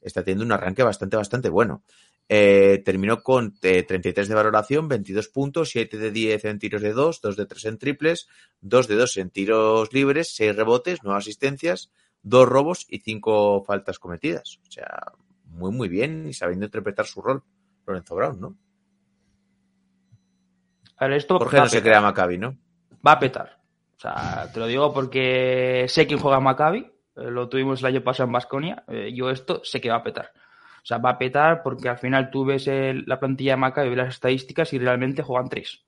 está teniendo un arranque bastante, bastante bueno. Eh, terminó con eh, 33 de valoración, 22 puntos, 7 de 10 en tiros de 2, 2 de 3 en triples, 2 de 2 en tiros libres, 6 rebotes, 9 asistencias, 2 robos y 5 faltas cometidas. O sea, muy, muy bien y sabiendo interpretar su rol, Lorenzo Brown, ¿no? A ver, esto Jorge no se crea Maccabi, ¿no? Va a petar. O sea, te lo digo porque sé quién juega Maccabi. eh, lo tuvimos el año pasado en Basconia. yo esto sé que va a petar. O sea, va a petar porque al final tú ves el- la plantilla de Maccabi, ves las estadísticas y realmente juegan tres.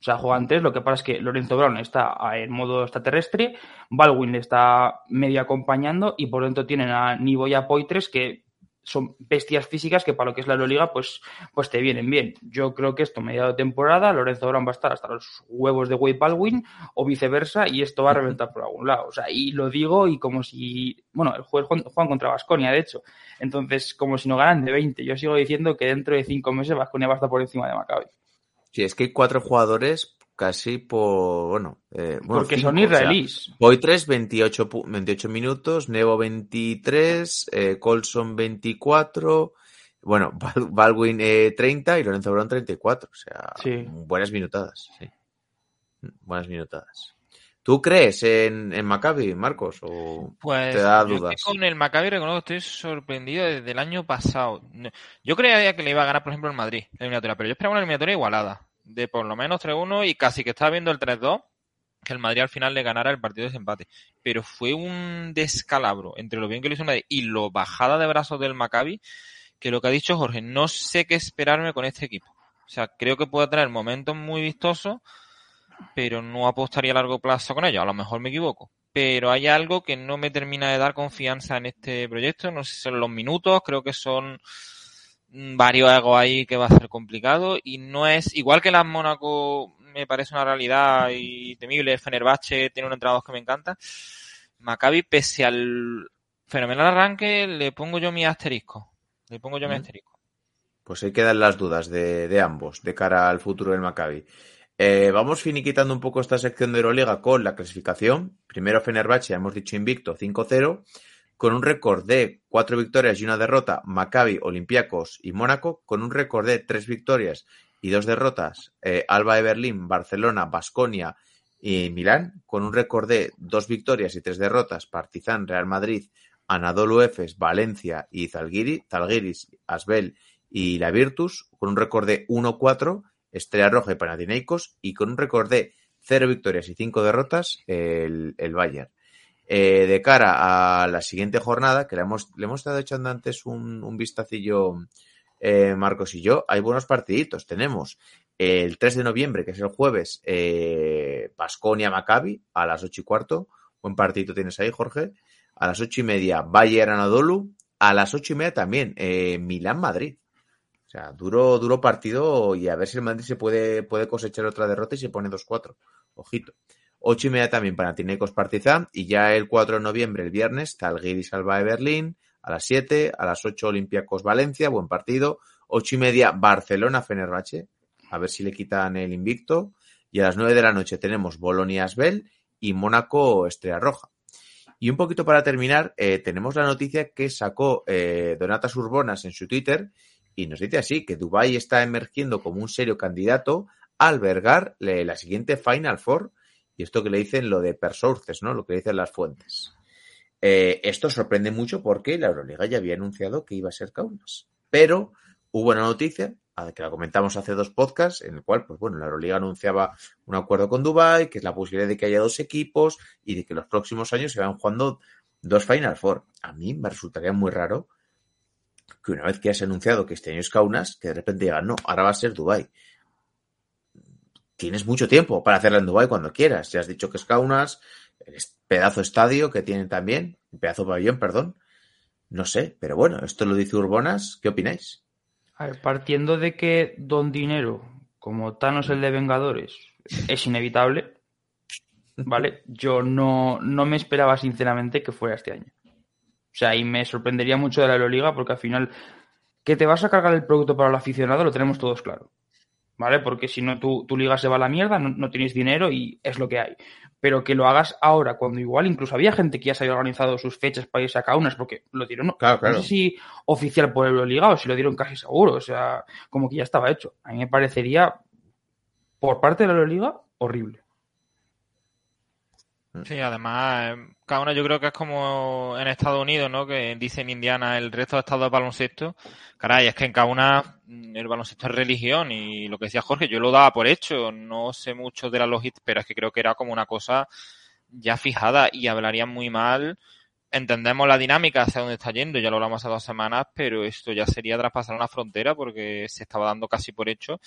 O sea, juegan tres. Lo que pasa es que Lorenzo Brown está en modo extraterrestre, Baldwin le está medio acompañando y por dentro tienen a Nivo y a Poitres que son bestias físicas que para lo que es la Euroliga pues, pues te vienen bien. Yo creo que esto mediado temporada, Lorenzo Brown va a estar hasta los huevos de Wade Baldwin o viceversa y esto va a reventar por algún lado. O sea, y lo digo y como si, bueno, el juego juegan contra Basconia de hecho. Entonces, como si no ganan de 20. Yo sigo diciendo que dentro de cinco meses Basconia va a estar por encima de Maccabi. Sí, es que hay cuatro jugadores casi por, bueno, eh, bueno, Porque cinco, son o sea, israelíes. Poitres 28, pu- 28 minutos, Nevo 23, eh, Colson 24, bueno, Bal- Baldwin eh, 30 y Lorenzo Brown 34. O sea, Sí. buenas minutadas, sí. Buenas minutadas. ¿Tú crees en, en Maccabi, Marcos? ¿O Pues te da yo dudas? con el Maccabi reconozco que estoy sorprendido desde el año pasado. Yo creía que le iba a ganar, por ejemplo, el Madrid, la eliminatoria, pero yo esperaba una eliminatoria igualada, de por lo menos 3-1 y casi que estaba viendo el 3-2, que el Madrid al final le ganara el partido de desempate. Pero fue un descalabro entre lo bien que lo hizo Madrid y lo bajada de brazos del Maccabi, que lo que ha dicho Jorge, no sé qué esperarme con este equipo. O sea, creo que puede tener momentos muy vistosos, pero no apostaría a largo plazo con ellos. A lo mejor me equivoco. Pero hay algo que no me termina de dar confianza en este proyecto. No sé si son los minutos, creo que son varios ahí que va a ser complicado. Y no es, igual que las Mónaco me parece una realidad y temible. Fenerbahce tiene un entrenador que me encanta. Maccabi, pese al fenomenal arranque, le pongo yo mi asterisco. Le pongo yo mi asterisco. Pues ahí quedan las dudas de, de ambos de cara al futuro del Maccabi. Eh, vamos finiquitando un poco esta sección de Euroliga con la clasificación. Primero Fenerbahce, ya hemos dicho invicto, 5-0, con un récord de cuatro victorias y una derrota, Maccabi, Olympiacos y Mónaco, con un récord de tres victorias y dos derrotas, eh, Alba de Berlín, Barcelona, Basconia y Milán, con un récord de dos victorias y tres derrotas, Partizan, Real Madrid, Anadolu Efes, Valencia y Zalgiris, Zalgiris Asbel y la Virtus, con un récord de 1-4, Estrella Roja y Panathinaikos, y con un récord de 0 victorias y 5 derrotas, el, el Bayern. Eh, de cara a la siguiente jornada, que le hemos, le hemos estado echando antes un, un vistacillo eh, Marcos y yo, hay buenos partiditos. Tenemos el 3 de noviembre, que es el jueves, eh, Pasconia Maccabi a las 8 y cuarto. Buen partidito tienes ahí, Jorge. A las 8 y media, Bayern Anadolu. A las 8 y media también, eh, Milán Madrid. O sea, duro, duro partido y a ver si el Madrid se puede, puede cosechar otra derrota y se pone 2-4. Ojito. 8 y media también para Tinecos Partizan y ya el 4 de noviembre, el viernes, Talguiris Alba de Berlín a las 7, a las 8 Olympiacos Valencia, buen partido. 8 y media Barcelona Fenerbahce, a ver si le quitan el invicto. Y a las 9 de la noche tenemos Bolonia Asbel y Mónaco Estrella Roja. Y un poquito para terminar, eh, tenemos la noticia que sacó eh, Donatas Urbonas en su Twitter y nos dice así, que Dubái está emergiendo como un serio candidato a albergar le- la siguiente Final Four esto que le dicen lo de per sources, ¿no? Lo que dicen las fuentes. Eh, esto sorprende mucho porque la Euroliga ya había anunciado que iba a ser Kaunas. Pero hubo una noticia que la comentamos hace dos podcasts, en el cual, pues bueno, la Euroliga anunciaba un acuerdo con Dubai, que es la posibilidad de que haya dos equipos y de que los próximos años se vayan jugando dos Final Four. A mí me resultaría muy raro que una vez que has anunciado que este año es Kaunas, que de repente digan, no, ahora va a ser Dubai. Tienes mucho tiempo para hacerla en Dubai cuando quieras. Ya has dicho que es Kaunas, el pedazo estadio que tienen también, el pedazo pabellón, perdón. No sé, pero bueno, esto lo dice Urbonas. ¿Qué opináis? A ver, partiendo de que Don Dinero, como Thanos el de Vengadores, es inevitable, ¿vale? Yo no, no me esperaba sinceramente que fuera este año. O sea, y me sorprendería mucho de la Euroliga porque al final que te vas a cargar el producto para el aficionado lo tenemos todos claro. ¿Vale? Porque si no, tu, tu liga se va a la mierda, no, no tienes dinero y es lo que hay. Pero que lo hagas ahora, cuando igual incluso había gente que ya se había organizado sus fechas para irse a Kaunas, porque lo dieron, no, Claro, claro. no sé si oficial por Euroliga o si lo dieron casi seguro, o sea, como que ya estaba hecho. A mí me parecería, por parte de la Euroliga, horrible. Sí, además, cada uno yo creo que es como en Estados Unidos, ¿no? Que dice en Indiana el resto de estados de baloncesto. Caray, es que en cada una mm, el baloncesto es religión y lo que decía Jorge, yo lo daba por hecho, no sé mucho de la logística, pero es que creo que era como una cosa ya fijada y hablarían muy mal. Entendemos la dinámica hacia dónde está yendo, ya lo hablamos hace dos semanas, pero esto ya sería traspasar una frontera porque se estaba dando casi por hecho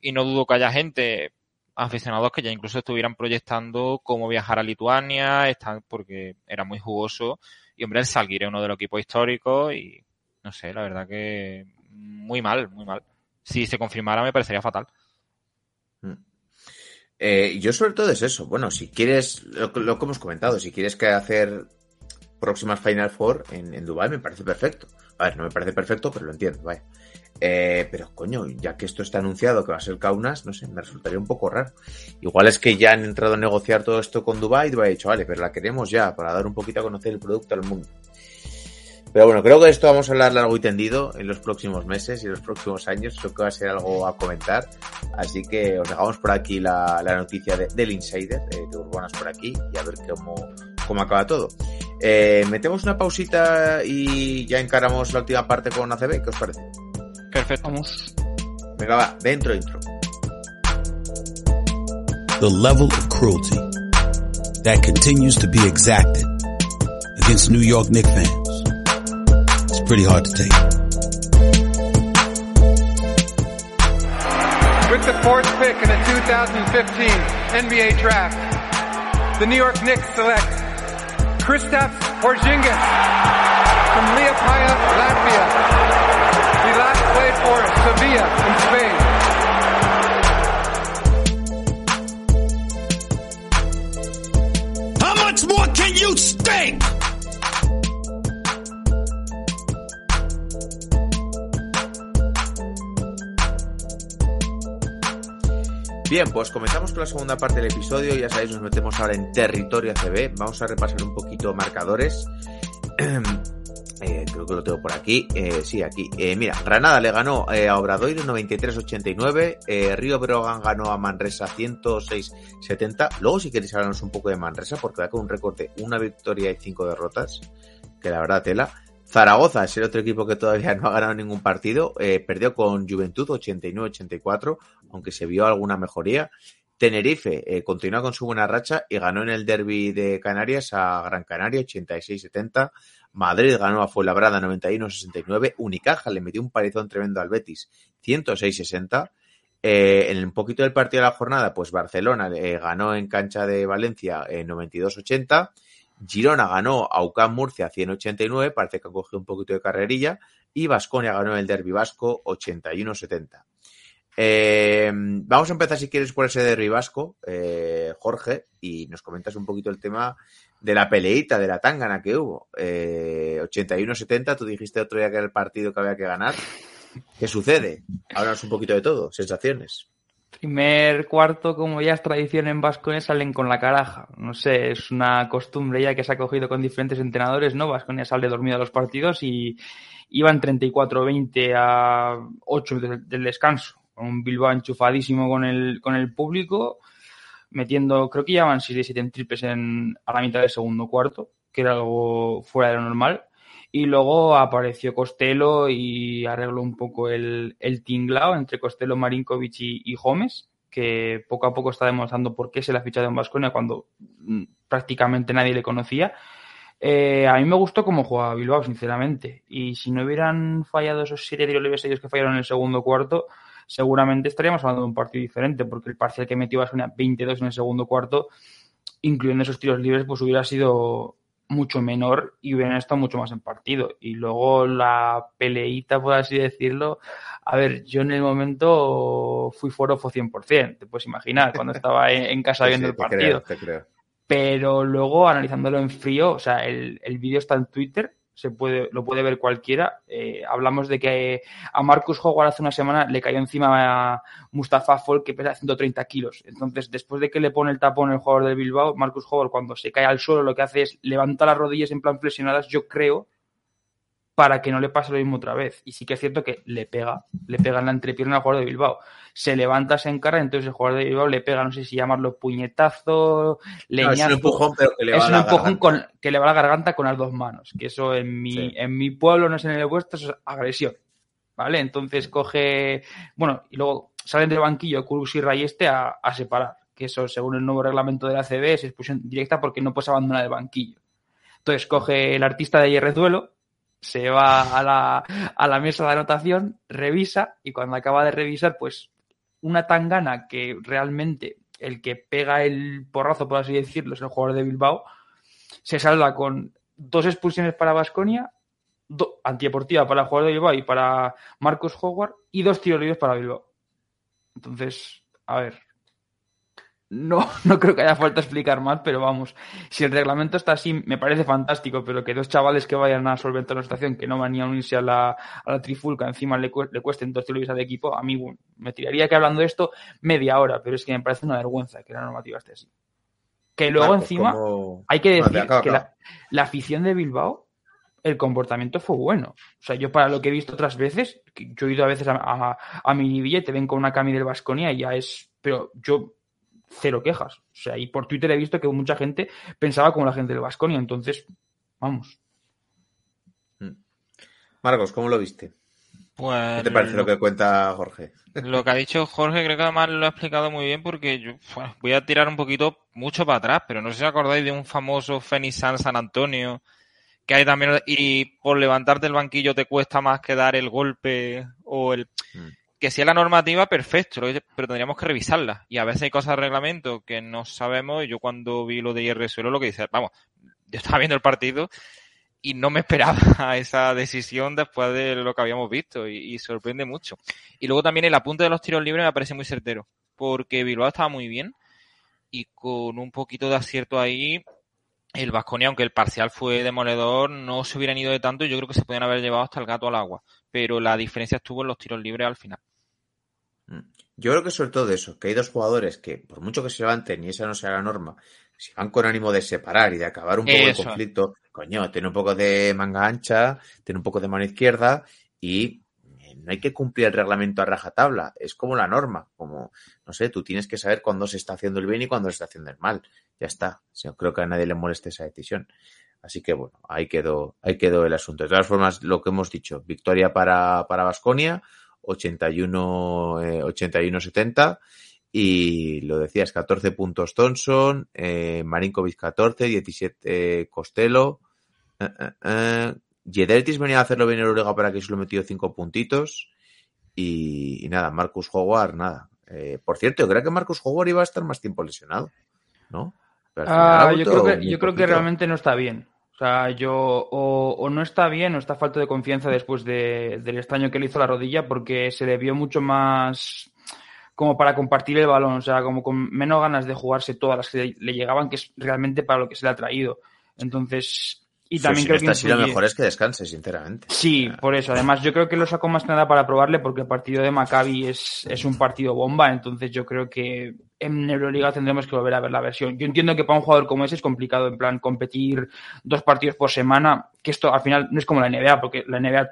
y no dudo que haya gente aficionados que ya incluso estuvieran proyectando cómo viajar a Lituania, están, porque era muy jugoso. Y hombre, el Salguir es uno de los equipos históricos y no sé, la verdad que muy mal, muy mal. Si se confirmara me parecería fatal. Eh, yo sobre todo es eso. Bueno, si quieres, lo, lo que hemos comentado, si quieres que hacer próximas Final Four en, en Dubai me parece perfecto. A ver, no me parece perfecto, pero lo entiendo, vaya. Eh, pero coño, ya que esto está anunciado que va a ser Kaunas, no sé, me resultaría un poco raro. Igual es que ya han entrado a negociar todo esto con Dubai y Dubai ha dicho, vale, pero la queremos ya para dar un poquito a conocer el producto al mundo. Pero bueno, creo que de esto vamos a hablar largo y tendido en los próximos meses y en los próximos años. Creo que va a ser algo a comentar. Así que os dejamos por aquí la, noticia de- del Insider, eh, de Urbanas por aquí, y a ver cómo, cómo acaba todo. Eh, metemos una pausita y ya encaramos la última parte con ACB. ¿Qué os parece? Perfecto. Vamos. Venga, va, dentro intro. The level of cruelty that continues to be exacted against New York Knicks fans. It's pretty hard to take. With the fourth pick in the 2015 NBA draft, the New York Knicks select Kristaps Porzingis from Liepaja, Latvia. Played for Sevilla in Spain. How much more can you stink? Bien, pues comenzamos con la segunda parte del episodio. Ya sabéis, nos metemos ahora en territorio ACB. Vamos a repasar un poquito marcadores. Eh, creo que lo tengo por aquí. Eh, sí, aquí. Eh, mira, Granada le ganó eh, a Obradoiro 93-89. Eh, Río Brogan ganó a Manresa 106-70. Luego, si queréis hablarnos un poco de Manresa, porque va con un récord de una victoria y cinco derrotas. Que la verdad, tela. Zaragoza es el otro equipo que todavía no ha ganado ningún partido. Perdió con Juventud 89-84, aunque se vio alguna mejoría. Tenerife continúa con su buena racha y ganó en el derby de Canarias a Gran Canaria 86-70. Madrid ganó a Fuenlabrada 91-69. Unicaja le metió un palizón tremendo al Betis 106-60. Eh, en un poquito del partido de la jornada, pues Barcelona eh, ganó en cancha de Valencia en 92-80. Girona ganó a UCAM Murcia 189, parece que ha cogido un poquito de carrerilla. Y Vasconia ganó el derby vasco 81-70. Eh, vamos a empezar, si quieres, por ese derbi vasco, eh, Jorge, y nos comentas un poquito el tema de la peleita, de la tangana que hubo. Eh, 81-70, tú dijiste otro día que era el partido que había que ganar. ¿Qué sucede? Háblanos un poquito de todo, sensaciones. Primer cuarto, como ya es tradición en Vasconia, salen con la caraja. No sé, es una costumbre ya que se ha cogido con diferentes entrenadores, ¿no? Vasconia sale dormido a los partidos y iban 34-20 a 8 del, del descanso. Un Bilbao enchufadísimo con el, con el público, metiendo, creo que llevaban 6 de 7 en triples en, a la mitad del segundo cuarto, que era algo fuera de lo normal. Y luego apareció Costello y arregló un poco el, el tinglao entre Costello, Marinkovic y, y Gómez, que poco a poco está demostrando por qué se le ha fichado en Vasconia cuando mm, prácticamente nadie le conocía. Eh, a mí me gustó cómo jugaba Bilbao, sinceramente. Y si no hubieran fallado esos siete tiros libres ellos que fallaron en el segundo cuarto, seguramente estaríamos hablando de un partido diferente, porque el parcial que metió Vasconia 22 en el segundo cuarto, incluyendo esos tiros libres, pues hubiera sido mucho menor y hubieran estado mucho más en partido. Y luego la peleita, por así decirlo, a ver, yo en el momento fui forofo 100%, te puedes imaginar, cuando estaba en, casa viendo sí, el te partido. creo, te creo. Pero luego, analizándolo en frío, o sea, el, el vídeo está en Twitter, se puede, lo puede ver cualquiera. Eh, hablamos de que a Marcus Howard hace una semana le cayó encima a Mustafa Fall que pesa 130 kilos. Entonces, después de que le pone el tapón el jugador del Bilbao, Marcus Howard cuando se cae al suelo lo que hace es levanta las rodillas en plan flexionadas, yo creo, para que no le pase lo mismo otra vez. Y sí que es cierto que le pega, le pega en la entrepierna al jugador de Bilbao. Se levanta, se encara, entonces el jugador de Bilbao le pega, no sé si llamarlo puñetazo, No, leñazo. es un empujón, pero que le va Es a un la empujón garganta. con, que le va a la garganta con las dos manos. Que eso en mi, Sí. en mi pueblo, no sé en el vuestro, eso es agresión. ¿Vale? Entonces coge. Bueno, y luego salen del banquillo Kurus y Rayeste a, a separar. Que eso, según el nuevo reglamento de la CB, es expulsión directa porque no puedes abandonar el banquillo. Entonces coge el artista de Yerrezuelo, se va a la, a la mesa de anotación, revisa y cuando acaba de revisar, pues una tangana que realmente el que pega el porrazo, por así decirlo, es el jugador de Bilbao, se salda con dos expulsiones para Basconia, antideportiva para el jugador de Bilbao y para Marcos Howard y dos tiros libres para Bilbao. Entonces, a ver, no, no creo que haya falta explicar más, pero vamos, si el reglamento está así, me parece fantástico, pero que dos chavales que vayan a solventar la situación, que no van ni a unirse a la, a la trifulca, encima le, cu- le cuesten dos tiros de equipo, a mí bueno, me tiraría que hablando de esto media hora, pero es que me parece una vergüenza que la normativa esté así. Que luego Marcos, encima ¿cómo- hay que decir que la, la afición de Bilbao, el comportamiento fue bueno. O sea, yo para lo que he visto otras veces, yo he ido a veces a, a, a Miribilla y te ven con una cami del Vasconia y ya es. Pero yo, cero quejas. O sea, y por Twitter he visto que mucha gente pensaba como la gente del Vasconia. Entonces, vamos. Marcos, ¿cómo lo viste? Pues ¿Qué te parece lo que cuenta Jorge? Lo que ha dicho Jorge creo que además lo ha explicado muy bien porque yo bueno, voy a tirar un poquito mucho para atrás, pero no sé si os acordáis de un famoso Phoenix San San Antonio que hay también y por levantarte el banquillo te cuesta más que dar el golpe o el Mm. Que si es la normativa perfecto, pero tendríamos que revisarla y a veces hay cosas de reglamento que no sabemos y yo cuando vi lo de IR suelo lo que dice, vamos, yo estaba viendo el partido y no me esperaba esa decisión después de lo que habíamos visto y, y sorprende mucho. Y luego también el apunte de los tiros libres me parece muy certero, porque Bilbao estaba muy bien y con un poquito de acierto ahí, el Vasconia, aunque el parcial fue demoledor, no se hubieran ido de tanto y yo creo que se podían haber llevado hasta el gato al agua. Pero la diferencia estuvo en los tiros libres al final. Yo creo que sobre todo eso, que hay dos jugadores que, por mucho que se levanten y esa no sea la norma, si van con ánimo de separar y de acabar un poco Eso. el conflicto, coño, tiene un poco de manga ancha, tiene un poco de mano izquierda y eh, no hay que cumplir el reglamento a rajatabla, es como la norma, como, no sé, tú tienes que saber cuándo se está haciendo el bien y cuándo se está haciendo el mal, ya está, yo creo que a nadie le moleste esa decisión. Así que bueno, ahí quedó, ahí quedó el asunto. De todas formas, lo que hemos dicho, victoria para, para Basconia, 81, eh, 81-70. Y lo decías, 14 puntos Thompson, eh, Marinkovic 14, 17 Costello. Eh, eh, eh. Venía a hacerlo bien en Euroliga para que se lo metió 5 puntitos. Y, y nada, Marcus Howard, nada. Eh, por cierto, yo creo que Marcus Howard iba a estar más tiempo lesionado, ¿no? Final Ah, yo creo que, yo creo que realmente no está bien. O sea, yo o, o no está bien o está falta de confianza después de- del extraño que le hizo la rodilla porque se le vio mucho más como para compartir el balón, o sea, como con menos ganas de jugarse todas las que le llegaban, que es realmente para lo que se le ha traído. Entonces, y también creo que así, lo influye- mejor es que descanse, sinceramente. Sí, por eso. Además, yo creo que lo sacó más que nada para probarle porque el partido de Maccabi es, es un partido bomba. Entonces, yo creo que en Euroliga tendremos que volver a ver la versión. Yo entiendo que para un jugador como ese es complicado, en plan, competir dos partidos por semana, que esto al final no es como la NBA, porque la NBA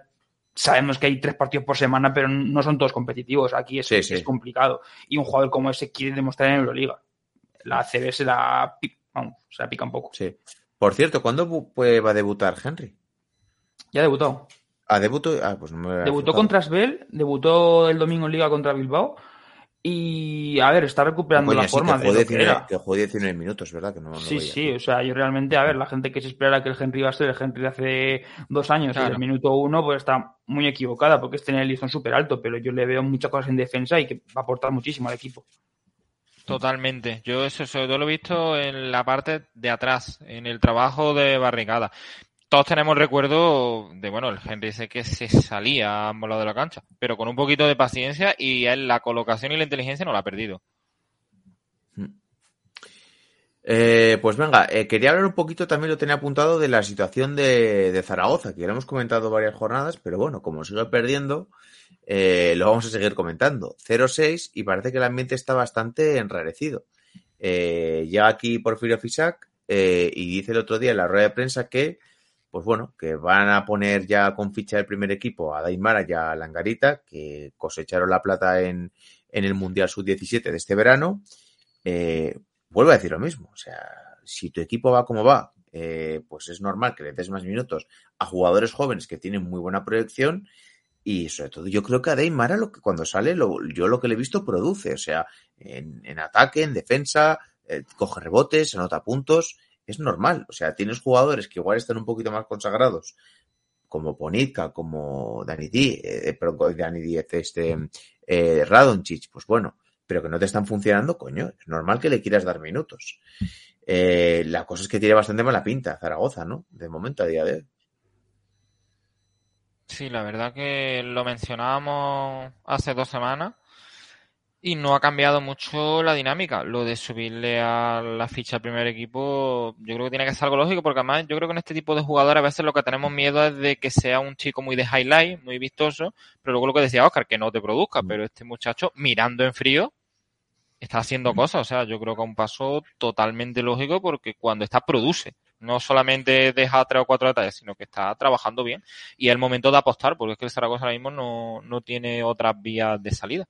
sabemos que hay tres partidos por semana, pero no son todos competitivos. Aquí es, Sí, sí. es complicado. Y un jugador como ese quiere demostrar en Euroliga. La CB se la, pi- vamos, se la pica un poco. Sí. Por cierto, ¿cuándo va a debutar Henry? Ya debutó. Ah, debutó. Ah, pues no me había Debutó contra Asbel, debutó el domingo en Liga contra Bilbao. Y a ver, está recuperando Coño, la sí, forma que de jugó lo que 19, era. que jugó 19 minutos, ¿verdad? Que no, no Sí, veía. sí, o sea, yo realmente, a ver, la gente que se espera que el Henry va a ser el Henry de hace dos años y el minuto uno, pues está muy equivocada porque este en el listón súper alto, pero yo le veo muchas cosas en defensa y que va a aportar muchísimo al equipo. Totalmente. Yo eso sobre todo lo he visto en la parte de atrás, en el trabajo de barricada. Todos tenemos recuerdo de, bueno, el Henry ese que se salía a ambos lados de la cancha, pero con un poquito de paciencia y la colocación y la inteligencia no la ha perdido. Eh, pues venga, eh, quería hablar un poquito, también lo tenía apuntado, de la situación de, de Zaragoza, que ya lo hemos comentado varias jornadas, pero bueno, como sigue perdiendo, eh, lo vamos a seguir comentando. 0-6 y parece que el ambiente está bastante enrarecido. Eh, llega aquí Porfirio Fisac eh, y dice el otro día en la rueda de prensa que, pues bueno, que van a poner ya con ficha del primer equipo a Daimara y a Langarita, que cosecharon la plata en, en el Mundial Sub-17 de este verano. Eh, vuelvo a decir lo mismo. O sea, si tu equipo va como va, pues es normal que le des más minutos a jugadores jóvenes que tienen muy buena proyección. Y sobre todo, yo creo que a Deymara lo que cuando sale, lo, yo lo que le he visto produce. O sea, en, en ataque, en defensa, eh, coge rebotes, anota puntos. Es normal. O sea, tienes jugadores que igual están un poquito más consagrados, como Ponitka, como Dani Díez, eh, perdón, Dani Díez, este, eh, Radonchich, pues bueno, pero que no te están funcionando, coño, es normal que le quieras dar minutos. Eh, la cosa es que tiene bastante mala pinta Zaragoza, ¿no? De momento, a día de hoy. Sí, la verdad que lo mencionábamos hace dos semanas y no ha cambiado mucho la dinámica. Lo de subirle a la ficha al primer equipo, yo creo que tiene que ser algo lógico porque además yo creo que en este tipo de jugadores a veces lo que tenemos miedo es de que sea un chico muy de highlight, muy vistoso, pero luego lo que decía Oscar, que no te produzca, pero este muchacho mirando en frío está haciendo cosas, o sea, yo creo que a un paso totalmente lógico porque cuando está produce, no solamente deja tres o cuatro detalles, sino que está trabajando bien y es el momento de apostar porque es que el Zaragoza ahora mismo no, no tiene otras vías de salida.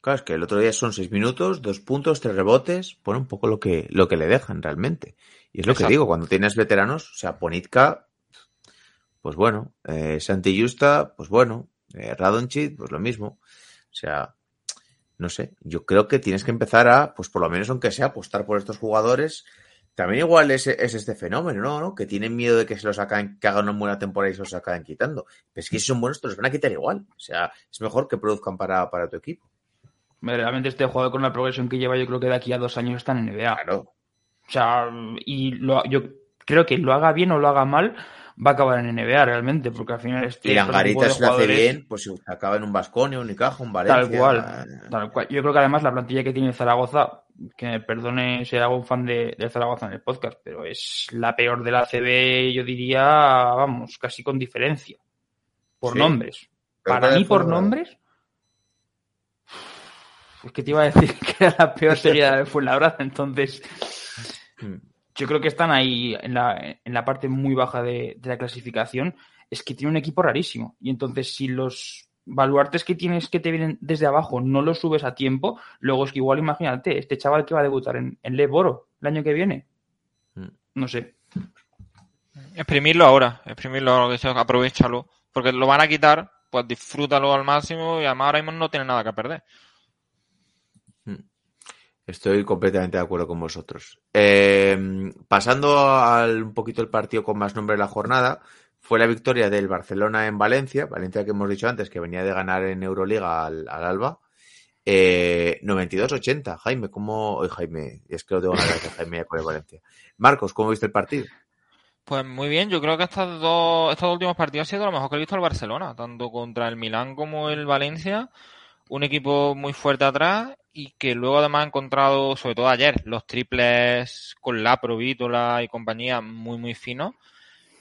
Claro, es que el otro día son seis minutos, dos puntos, tres rebotes, pone un poco lo que, lo que le dejan realmente. Y es lo Exacto. que digo, cuando tienes veteranos, o sea, Ponitka, pues bueno, eh, Santi Justa, pues bueno, eh, Radonchit, pues lo mismo. O sea, no sé, yo creo que tienes que empezar a, pues por lo menos aunque sea, apostar por estos jugadores. También igual es, es este fenómeno, ¿no? ¿no? Que tienen miedo de que se los acaben, que hagan una buena temporada y se los acaben quitando. Pero es que si son buenos, te los van a quitar igual. O sea, es mejor que produzcan para, para tu equipo. Realmente este jugador con la progresión que lleva, yo creo que de aquí a dos años está en NBA. Claro. O sea, y lo- yo creo que lo haga bien o lo haga mal, va a acabar en NBA realmente, porque al final este Y Langarita de lo hace bien, pues acaba en un Vasconia, un Unicaja, un Valencia. Tal cual, tal cual. Yo creo que además la plantilla que tiene Zaragoza, que me perdone si hago un fan de, de Zaragoza en el podcast, pero es la peor de la CB, yo diría, vamos, casi con diferencia. Por Sí. nombres. Para mí, por nombres. Es que te iba a decir que era la peor seguida de Fuenlabrada, entonces. Yo creo que están ahí en la, en la parte muy baja de, de la clasificación. Es que tiene un equipo rarísimo. Y entonces, si los baluartes que tienes que te vienen desde abajo no los subes a tiempo, luego es que igual imagínate, este chaval que va a debutar en, en Le Boro el año que viene. Mm. No sé. Exprimirlo ahora, exprimirlo ahora, aprovechalo, porque lo van a quitar, pues disfrútalo al máximo y además ahora mismo no tiene nada que perder. Estoy completamente de acuerdo con vosotros. Eh, pasando al un poquito el partido con más nombre de la jornada, fue la victoria del Barcelona en Valencia, Valencia que hemos dicho antes que venía de ganar en Euroliga al, al Alba. Eh, 92-80. Jaime, ¿cómo? Hoy Jaime, es que lo tengo en la cabeza, Jaime con el Valencia. Marcos, ¿cómo viste el partido? Pues muy bien, yo creo que estos dos, estos últimos partidos ha sido lo mejor que he visto al Barcelona, tanto contra el Milán como el Valencia, un equipo muy fuerte atrás y que luego además ha encontrado, sobre todo ayer, los triples con Lapro, Vítola y compañía muy muy finos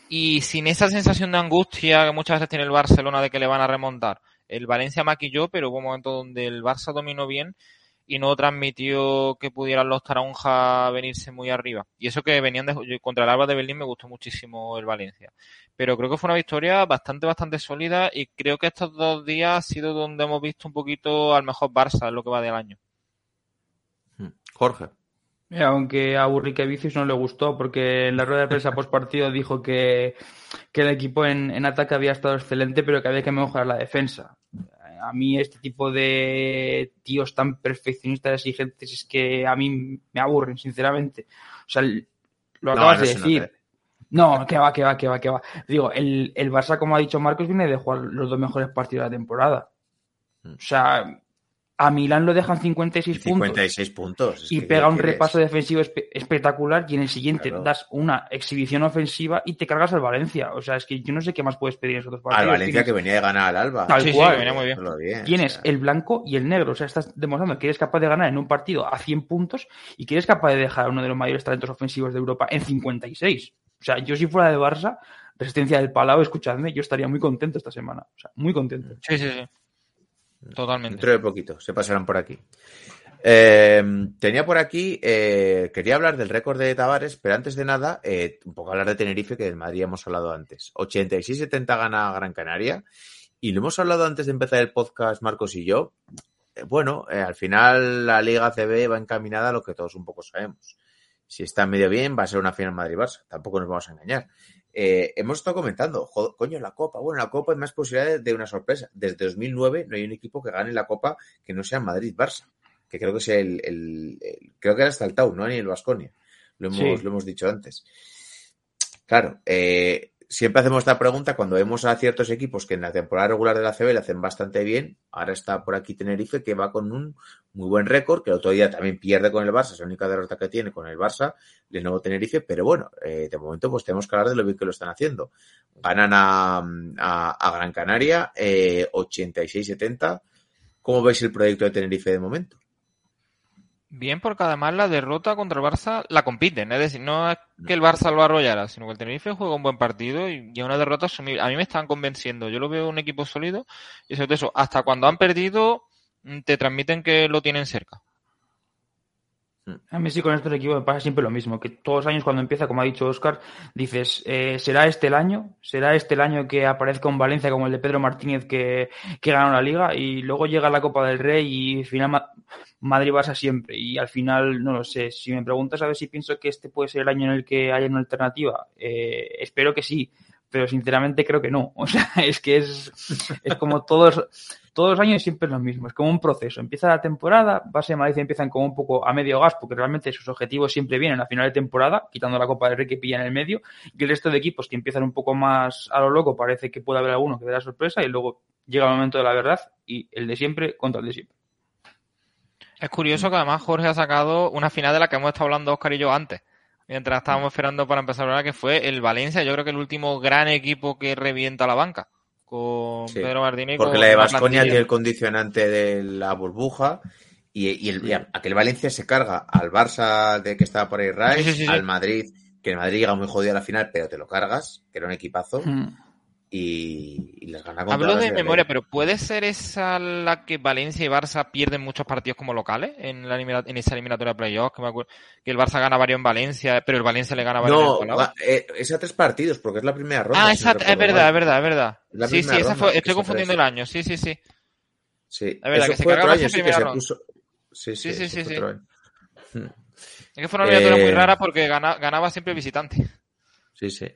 y sin esa sensación de angustia que muchas veces tiene el Barcelona de que le van a remontar. El Valencia maquilló, pero hubo un momento donde el Barça dominó bien y no transmitió que pudieran los Taronja venirse muy arriba. Y eso que venían de, contra el Alba de Berlín me gustó muchísimo el Valencia. Pero creo que fue una victoria bastante, bastante sólida y creo que estos dos días ha sido donde hemos visto un poquito al mejor Barça lo que va del año. Hmm. Jorge. Eh, Aunque a Burriquevicius no le gustó, porque en la rueda de prensa post partido dijo que, que el equipo en, en ataque había estado excelente, pero que había que mejorar la defensa. A mí este tipo de tíos tan perfeccionistas exigentes es que a mí me aburren, sinceramente. O sea, lo acabas no de decir. nota. No, que va, que va, que va, que va. Digo, el, el Barça, como ha dicho Marcos, viene de jugar los dos mejores partidos de la temporada. Mm. O sea, a Milán lo dejan 56 puntos 56 puntos. es y que, pega ¿qué un quieres? repaso defensivo espe- espectacular y en el siguiente Claro. das una exhibición ofensiva y te cargas al Valencia. O sea, es que yo no sé qué más puedes pedir en esos dos partidos. Al Valencia Tienes- que venía de ganar al Alba. Tal Sí, cual. que venía muy bien. Hacerlo bien, Tienes o sea. el blanco y el negro. O sea, estás demostrando que eres capaz de ganar en un partido a 100 puntos y que eres capaz de dejar a uno de los mayores talentos ofensivos de Europa en 56. O sea, yo si fuera de Barça, resistencia del Palau, escuchadme, yo estaría muy contento esta semana. O sea, muy contento. Sí, sí, sí. Totalmente. Dentro de poquito, se pasarán por aquí. Eh, tenía por aquí, eh, quería hablar del récord de Tavares, pero antes de nada, eh, un poco hablar de Tenerife, que del Madrid hemos hablado antes. 86-70 gana Gran Canaria, y lo hemos hablado antes de empezar el podcast, Marcos y yo. Bueno, al final la Liga CB va encaminada a lo que todos un poco sabemos. Si está medio bien, va a ser una final Madrid-Barça. Tampoco nos vamos a engañar. Eh, hemos estado comentando, joder, coño, la Copa. Bueno, la Copa hay más posibilidades de una sorpresa. Desde 2009 no hay un equipo que gane la Copa que no sea Madrid-Barça. Que creo que es el, el- el- creo que era hasta el Tau, no ni el Vasconia. Lo hemos, Sí. lo hemos dicho antes. Claro, eh, siempre hacemos esta pregunta cuando vemos a ciertos equipos que en la temporada regular de la CB le hacen bastante bien. Ahora está por aquí Tenerife que va con un muy buen récord, que el otro día también pierde con el Barça, es la única derrota que tiene con el Barça, de nuevo Tenerife, pero bueno, eh, de momento pues tenemos que hablar de lo bien que lo están haciendo. Ganan a, a- a Gran Canaria eh, 86-70. ¿Cómo veis el proyecto de Tenerife de momento? Bien, porque además la derrota contra el Barça la compiten. Es decir, no es que el Barça lo arrollara, sino que el Tenerife juega un buen partido y y una derrota asumible. A mí me están convenciendo. Yo lo veo un equipo sólido y sobre todo eso, hasta cuando han perdido, mm, te transmiten que lo tienen cerca. A mí sí con estos equipos me pasa siempre lo mismo, que todos los años cuando empieza, como ha dicho Oscar, dices, eh, ¿será este el año? ¿Será este el año que aparezca un Valencia como el de Pedro Martínez que, que ganó la liga? Y luego llega la Copa del Rey y final Ma- Madrid-Barça siempre. Y al final, no lo sé, si me preguntas a ver si pienso que este puede ser el año en el que haya una alternativa, eh, espero que sí, pero sinceramente creo que no. O sea, es que es, es como todos, todos los años siempre es lo mismo, es como un proceso. Empieza la temporada, y Madrid empiezan como un poco a medio gas, porque realmente sus objetivos siempre vienen a final de temporada, quitando la Copa del Rey que pilla en el medio, y el resto de equipos que empiezan un poco más a lo loco, parece que puede haber alguno que dé la sorpresa, y luego llega el momento de la verdad, y el de siempre contra el de siempre. Es curioso que además Jorge ha sacado una final de la que hemos estado hablando Oscar y yo antes. Mientras estábamos esperando para empezar a hablar, que fue el Valencia, yo creo que el último gran equipo que revienta la banca. Con Sí, Pedro Martínez y Porque con la de Vasconia tiene el condicionante de la burbuja y, y el, y aquel Valencia se carga al Barça de que estaba por ahí Rice, Sí, sí, sí, sí. al Madrid, que el Madrid llega muy jodido a la final, pero te lo cargas, que era un equipazo, Mm. Y, y les gana contra Hablo de Real. memoria, pero ¿puede ser esa la que Valencia y Barça pierden muchos partidos como locales en, la en esa eliminatoria de playoffs? Que, me acuerdo que el Barça gana varios en Valencia, pero el Valencia le gana varios No, en ga- eh, es a tres partidos, porque es la primera ronda. Ah, si no esa, es verdad, mal. es verdad, es verdad. Es la Sí, sí, esa fue, estoy confundiendo el año, sí, sí, sí. Sí, verdad, eso que se fue otro cargaba año, sí, que se puso... Sí, sí, Sí, sí, sí, sí. otro. Es que fue una eliminatoria muy Eh, rara porque gana- ganaba siempre visitante. Sí, sí.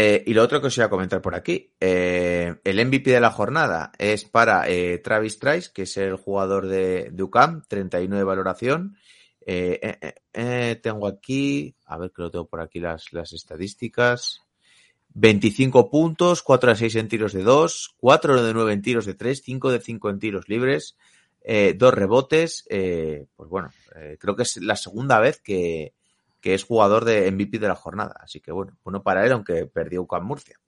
Eh, y lo otro que os iba a comentar por aquí, eh, el MVP de la jornada es para eh, Travis Trice, que es el jugador de, de UCAM, 31 de valoración. Eh, eh, eh, tengo aquí, a ver que lo tengo por aquí las, las estadísticas. 25 puntos, 4 de 6 en tiros de 2, 4 de 9 en tiros de 3, 5 de 5 en tiros libres, eh, dos rebotes. pues bueno, creo que es la segunda vez que, que es jugador de MVP de la jornada. Así que bueno, bueno para él, aunque perdió UCAM Murcia.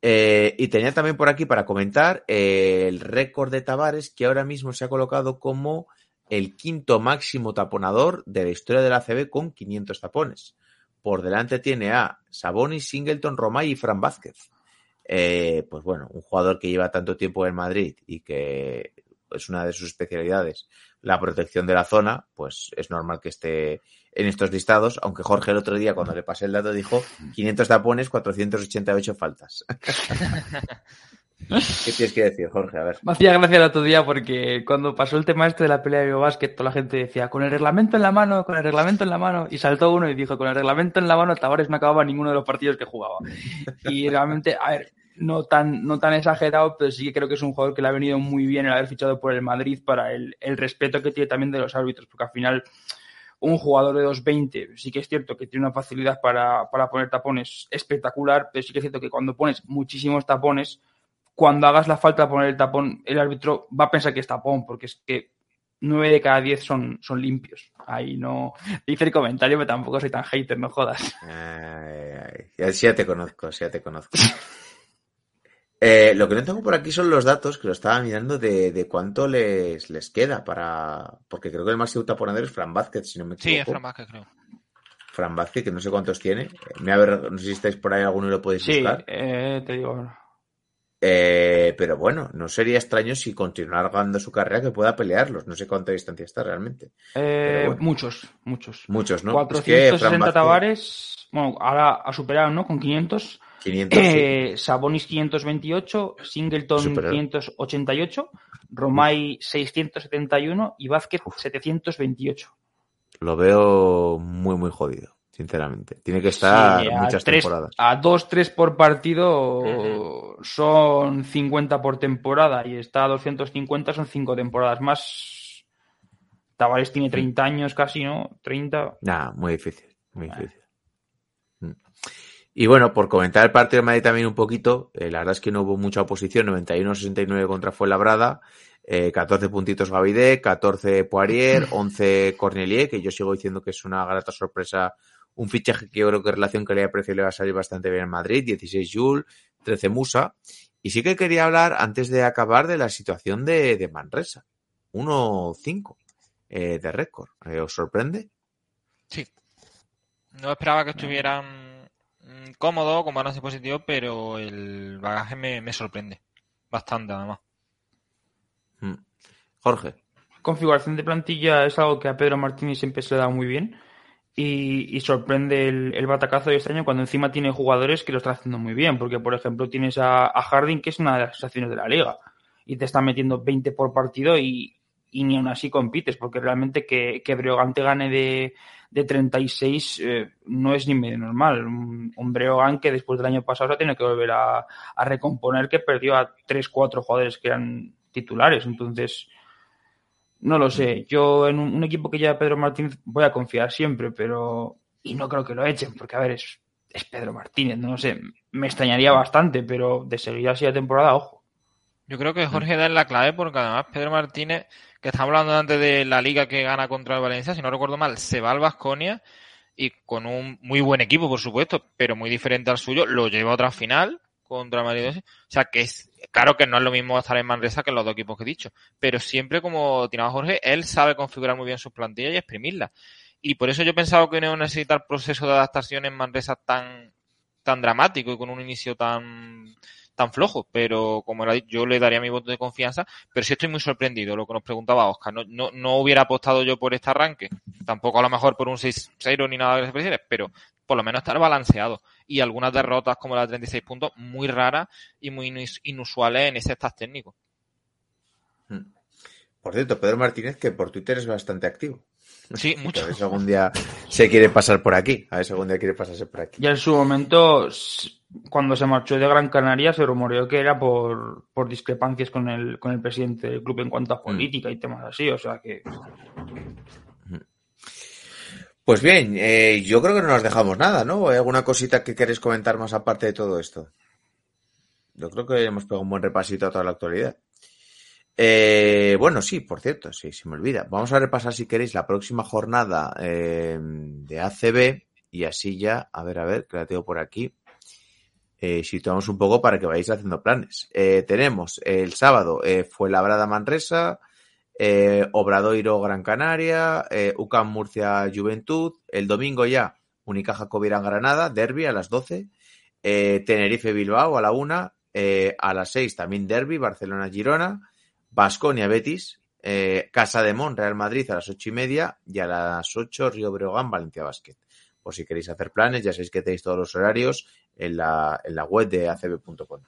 Eh, y tenía también por aquí para comentar eh, el récord de Tavares, que ahora mismo se ha colocado como el quinto máximo taponador de la historia de la CB con 500 tapones. Por delante tiene a Sabonis, Singleton, Romay y Fran Vázquez. Eh, pues bueno, un jugador que lleva tanto tiempo en Madrid y que es una de sus especialidades la protección de la zona, pues es normal que esté en estos listados, aunque Jorge el otro día cuando le pasé el dato dijo 500 tapones, 488 faltas. ¿Qué tienes que decir, Jorge? A ver. Me hacía gracia el otro día porque cuando pasó el tema este de la pelea de básquet, toda la gente decía, con el reglamento en la mano, con el reglamento en la mano, y saltó uno y dijo, con el reglamento en la mano, Tavares no acababa ninguno de los partidos que jugaba. Y realmente, a ver, no tan, no tan exagerado, pero sí que creo que es un jugador que le ha venido muy bien el haber fichado por el Madrid para el, el respeto que tiene también de los árbitros, porque al final un jugador de 2.20 sí que es cierto que tiene una facilidad para, para poner tapones espectacular, pero sí que es cierto que cuando pones muchísimos tapones, cuando hagas la falta de poner el tapón, el árbitro va a pensar que es tapón, porque es que 9 de cada 10 son, son limpios. Ahí no. Dice el comentario, pero tampoco soy tan hater, no jodas. Ay, ay, Ya, te conozco, ya te conozco. Eh, lo que no tengo por aquí son los datos, que lo estaba mirando, de, de cuánto les, les queda para... Porque creo que el máximo taponador es Fran Vázquez, si no me Sí, equivoco. es Fran Vázquez, creo. Fran Vázquez, que no sé cuántos tiene. Me a ver, no sé si estáis por ahí alguno y lo podéis Sí, buscar. eh, te digo ahora. Eh, pero bueno, no sería extraño si continuara ganando su carrera que pueda pelearlos. No sé cuánta distancia está realmente. Eh, bueno. Muchos, muchos. Muchos, ¿no? 460 Es que Vázquez, Tavares, bueno, ahora ha superado, ¿no? Con 500. 500, sí. Eh, Sabonis 528, Singleton Superado. 588, Romay 671 y Vázquez 728. Lo veo muy, muy jodido, sinceramente. Tiene que estar Sí, muchas tres- temporadas. A 2-3 por partido son 50 por temporada y está a 250 son 5 temporadas más. Tavares tiene 30 años casi, ¿no? 30. Nah, muy difícil, muy difícil. Y bueno, por comentar el partido de Madrid también un poquito, eh, la verdad es que no hubo mucha oposición, 91-69 contra Fuenlabrada, eh, 14 puntitos Gavidé, 14 Poirier, 11 Cornelier, que yo sigo diciendo que es una grata sorpresa, un fichaje que yo creo que en relación calidad-precio le va a salir bastante bien en Madrid, 16 Joule, 13 Musa, y sí que quería hablar antes de acabar de la situación de, de Manresa, 1-5 eh, de récord, Eh, ¿os sorprende? Sí. No esperaba que estuvieran mm, cómodos, con balance positivo, pero el bagaje me, me sorprende. Bastante, además. Mm. Jorge. Configuración de plantilla es algo que a Pedro Martínez siempre se le da muy bien y, y sorprende el, el batacazo de este año cuando encima tiene jugadores que lo están haciendo muy bien, porque por ejemplo tienes a, a Harding que es una de las sensaciones de la liga y te está metiendo 20 por partido y, y ni aún así compites, porque realmente que, que Breogán te gane de, de 36 eh, no es ni medio normal. Un, un que después del año pasado se ha tenido que volver a, recomponer, que perdió a 3-4 jugadores que eran titulares. Entonces, no lo sé. Yo en un, equipo que lleva Pedro Martínez voy a confiar siempre, pero. Y no creo que lo echen, porque a ver, es, es Pedro Martínez, no sé. Me extrañaría bastante, pero de seguir así la temporada, ojo. Yo creo que Jorge da la clave porque además Pedro Martínez, que estamos hablando antes de la liga que gana contra el Valencia, si no recuerdo mal, se va al Vasconia y con un muy buen equipo, por supuesto, pero muy diferente al suyo, lo lleva a otra final contra el Madrid. O sea que es claro que no es lo mismo estar en Manresa que en los dos equipos que he dicho, pero siempre como tiraba Jorge, él sabe configurar muy bien sus plantillas y exprimirlas. Y por eso yo pensaba que no iba a necesitar proceso de adaptación en Manresa tan, tan dramático y con un inicio tan, tan flojo, pero como era, yo le daría mi voto de confianza, pero sí estoy muy sorprendido, lo que nos preguntaba Oscar, no, no, no hubiera apostado yo por este arranque, tampoco a lo mejor por un 6-0 ni nada de especiales, pero por lo menos estar balanceado y algunas derrotas como la de 36 puntos muy raras y muy inus- inusuales en ese staff técnico. Mm. Por cierto, Pedro Martínez, que por Twitter es bastante activo. Sí, A mucho. ver si algún día se quiere pasar por aquí. A ver si algún día quiere pasarse por aquí. Ya en su momento, cuando se marchó de Gran Canaria, se rumoreó que era por, por discrepancias con el, con el presidente del club en cuanto a política y temas así. O sea que Pues bien, eh, yo creo que no nos dejamos nada, ¿no? ¿Hay alguna cosita que queréis comentar más aparte de todo esto? Yo creo que hemos pegado un buen repasito a toda la actualidad. Eh, bueno, sí, por cierto, sí, se me olvida. Vamos a repasar, si queréis, la próxima jornada eh, de ACB y así ya, a ver, a ver, que la tengo por aquí. Eh, situamos un poco para que vayáis haciendo planes. Eh, tenemos el sábado eh, fue Labrada Manresa, eh, Obradoiro Gran Canaria, eh, UCAM Murcia Juventud, el domingo ya Unicaja Covirán Granada, Derby a las 12, eh, Tenerife Bilbao a la 1, eh, a las 6 también Derby, Barcelona Girona, Basconia Betis, Casa de Mon Real Madrid a las 8 y media y a las 8 Río Breogán Valencia Basket. Por si queréis hacer planes, ya sabéis que tenéis todos los horarios en la, en la web de acb.com.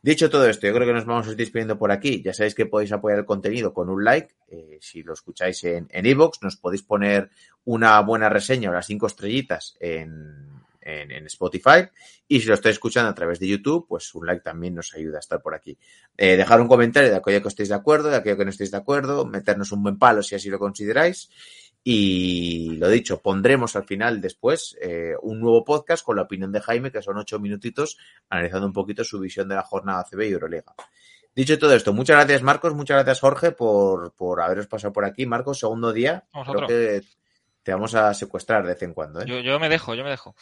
Dicho todo esto, yo creo que nos vamos a ir despidiendo por aquí. Ya sabéis que podéis apoyar el contenido con un like. Eh, si lo escucháis en en iVoox, nos podéis poner una buena reseña o las cinco estrellitas en, en, en Spotify. Y si lo estáis escuchando a través de YouTube, pues un like también nos ayuda a estar por aquí. Eh, dejar un comentario de aquello que estéis de acuerdo, de aquello que no estéis de acuerdo, meternos un buen palo si así lo consideráis. Y lo dicho, pondremos al final después eh, un nuevo podcast con la opinión de Jaime, que son ocho minutitos, analizando un poquito su visión de la jornada CB y Euroliga. Dicho todo esto, muchas gracias Marcos, muchas gracias Jorge por, por haberos pasado por aquí. Marcos, segundo día, creo que te vamos a secuestrar de vez en cuando. ¿eh? Yo, yo me dejo, yo me dejo.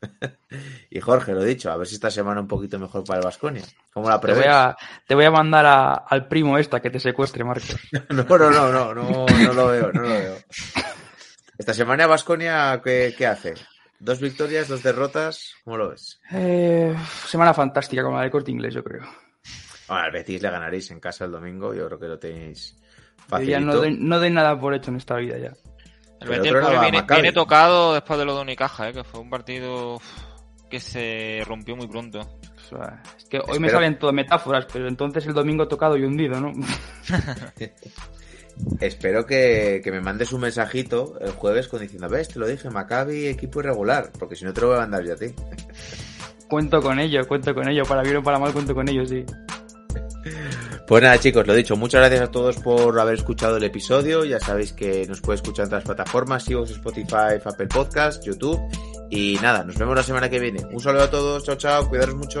Y Jorge, lo dicho, a ver si esta semana un poquito mejor para el Vasconia. ¿Cómo la Te voy, prevés? a, te voy a mandar a- al primo esta que te secuestre, Marcos. No, no, no, no, no, no lo veo, no lo veo. Esta semana Vasconia, ¿qué, ¿qué hace? Dos victorias, dos derrotas, ¿cómo lo ves? Eh, semana fantástica como la de corte inglés, yo creo. Bueno, al Betis le ganaréis en casa el domingo, yo creo que lo tenéis ya no doy, no doy nada por hecho en esta vida ya. El Betis viene, viene tocado después de lo de Unicaja, ¿eh? que fue un partido que se rompió muy pronto. O sea, es que hoy me salen todas metáforas, pero entonces el domingo tocado y hundido, ¿no? Espero que, que me mandes un mensajito el jueves con diciendo, ves, te lo dije, Maccabi, equipo irregular, porque si no te lo voy a mandar yo a ti. cuento con ello, cuento con ello. Para bien o para mal, cuento con ello, sí. Pues nada, chicos, lo dicho, muchas gracias a todos por haber escuchado el episodio. Ya sabéis que nos puede escuchar en las plataformas, iVoox, Spotify, Apple Podcast, YouTube. Y nada, nos vemos la semana que viene. Un saludo a todos, chao, chao, cuidaros mucho.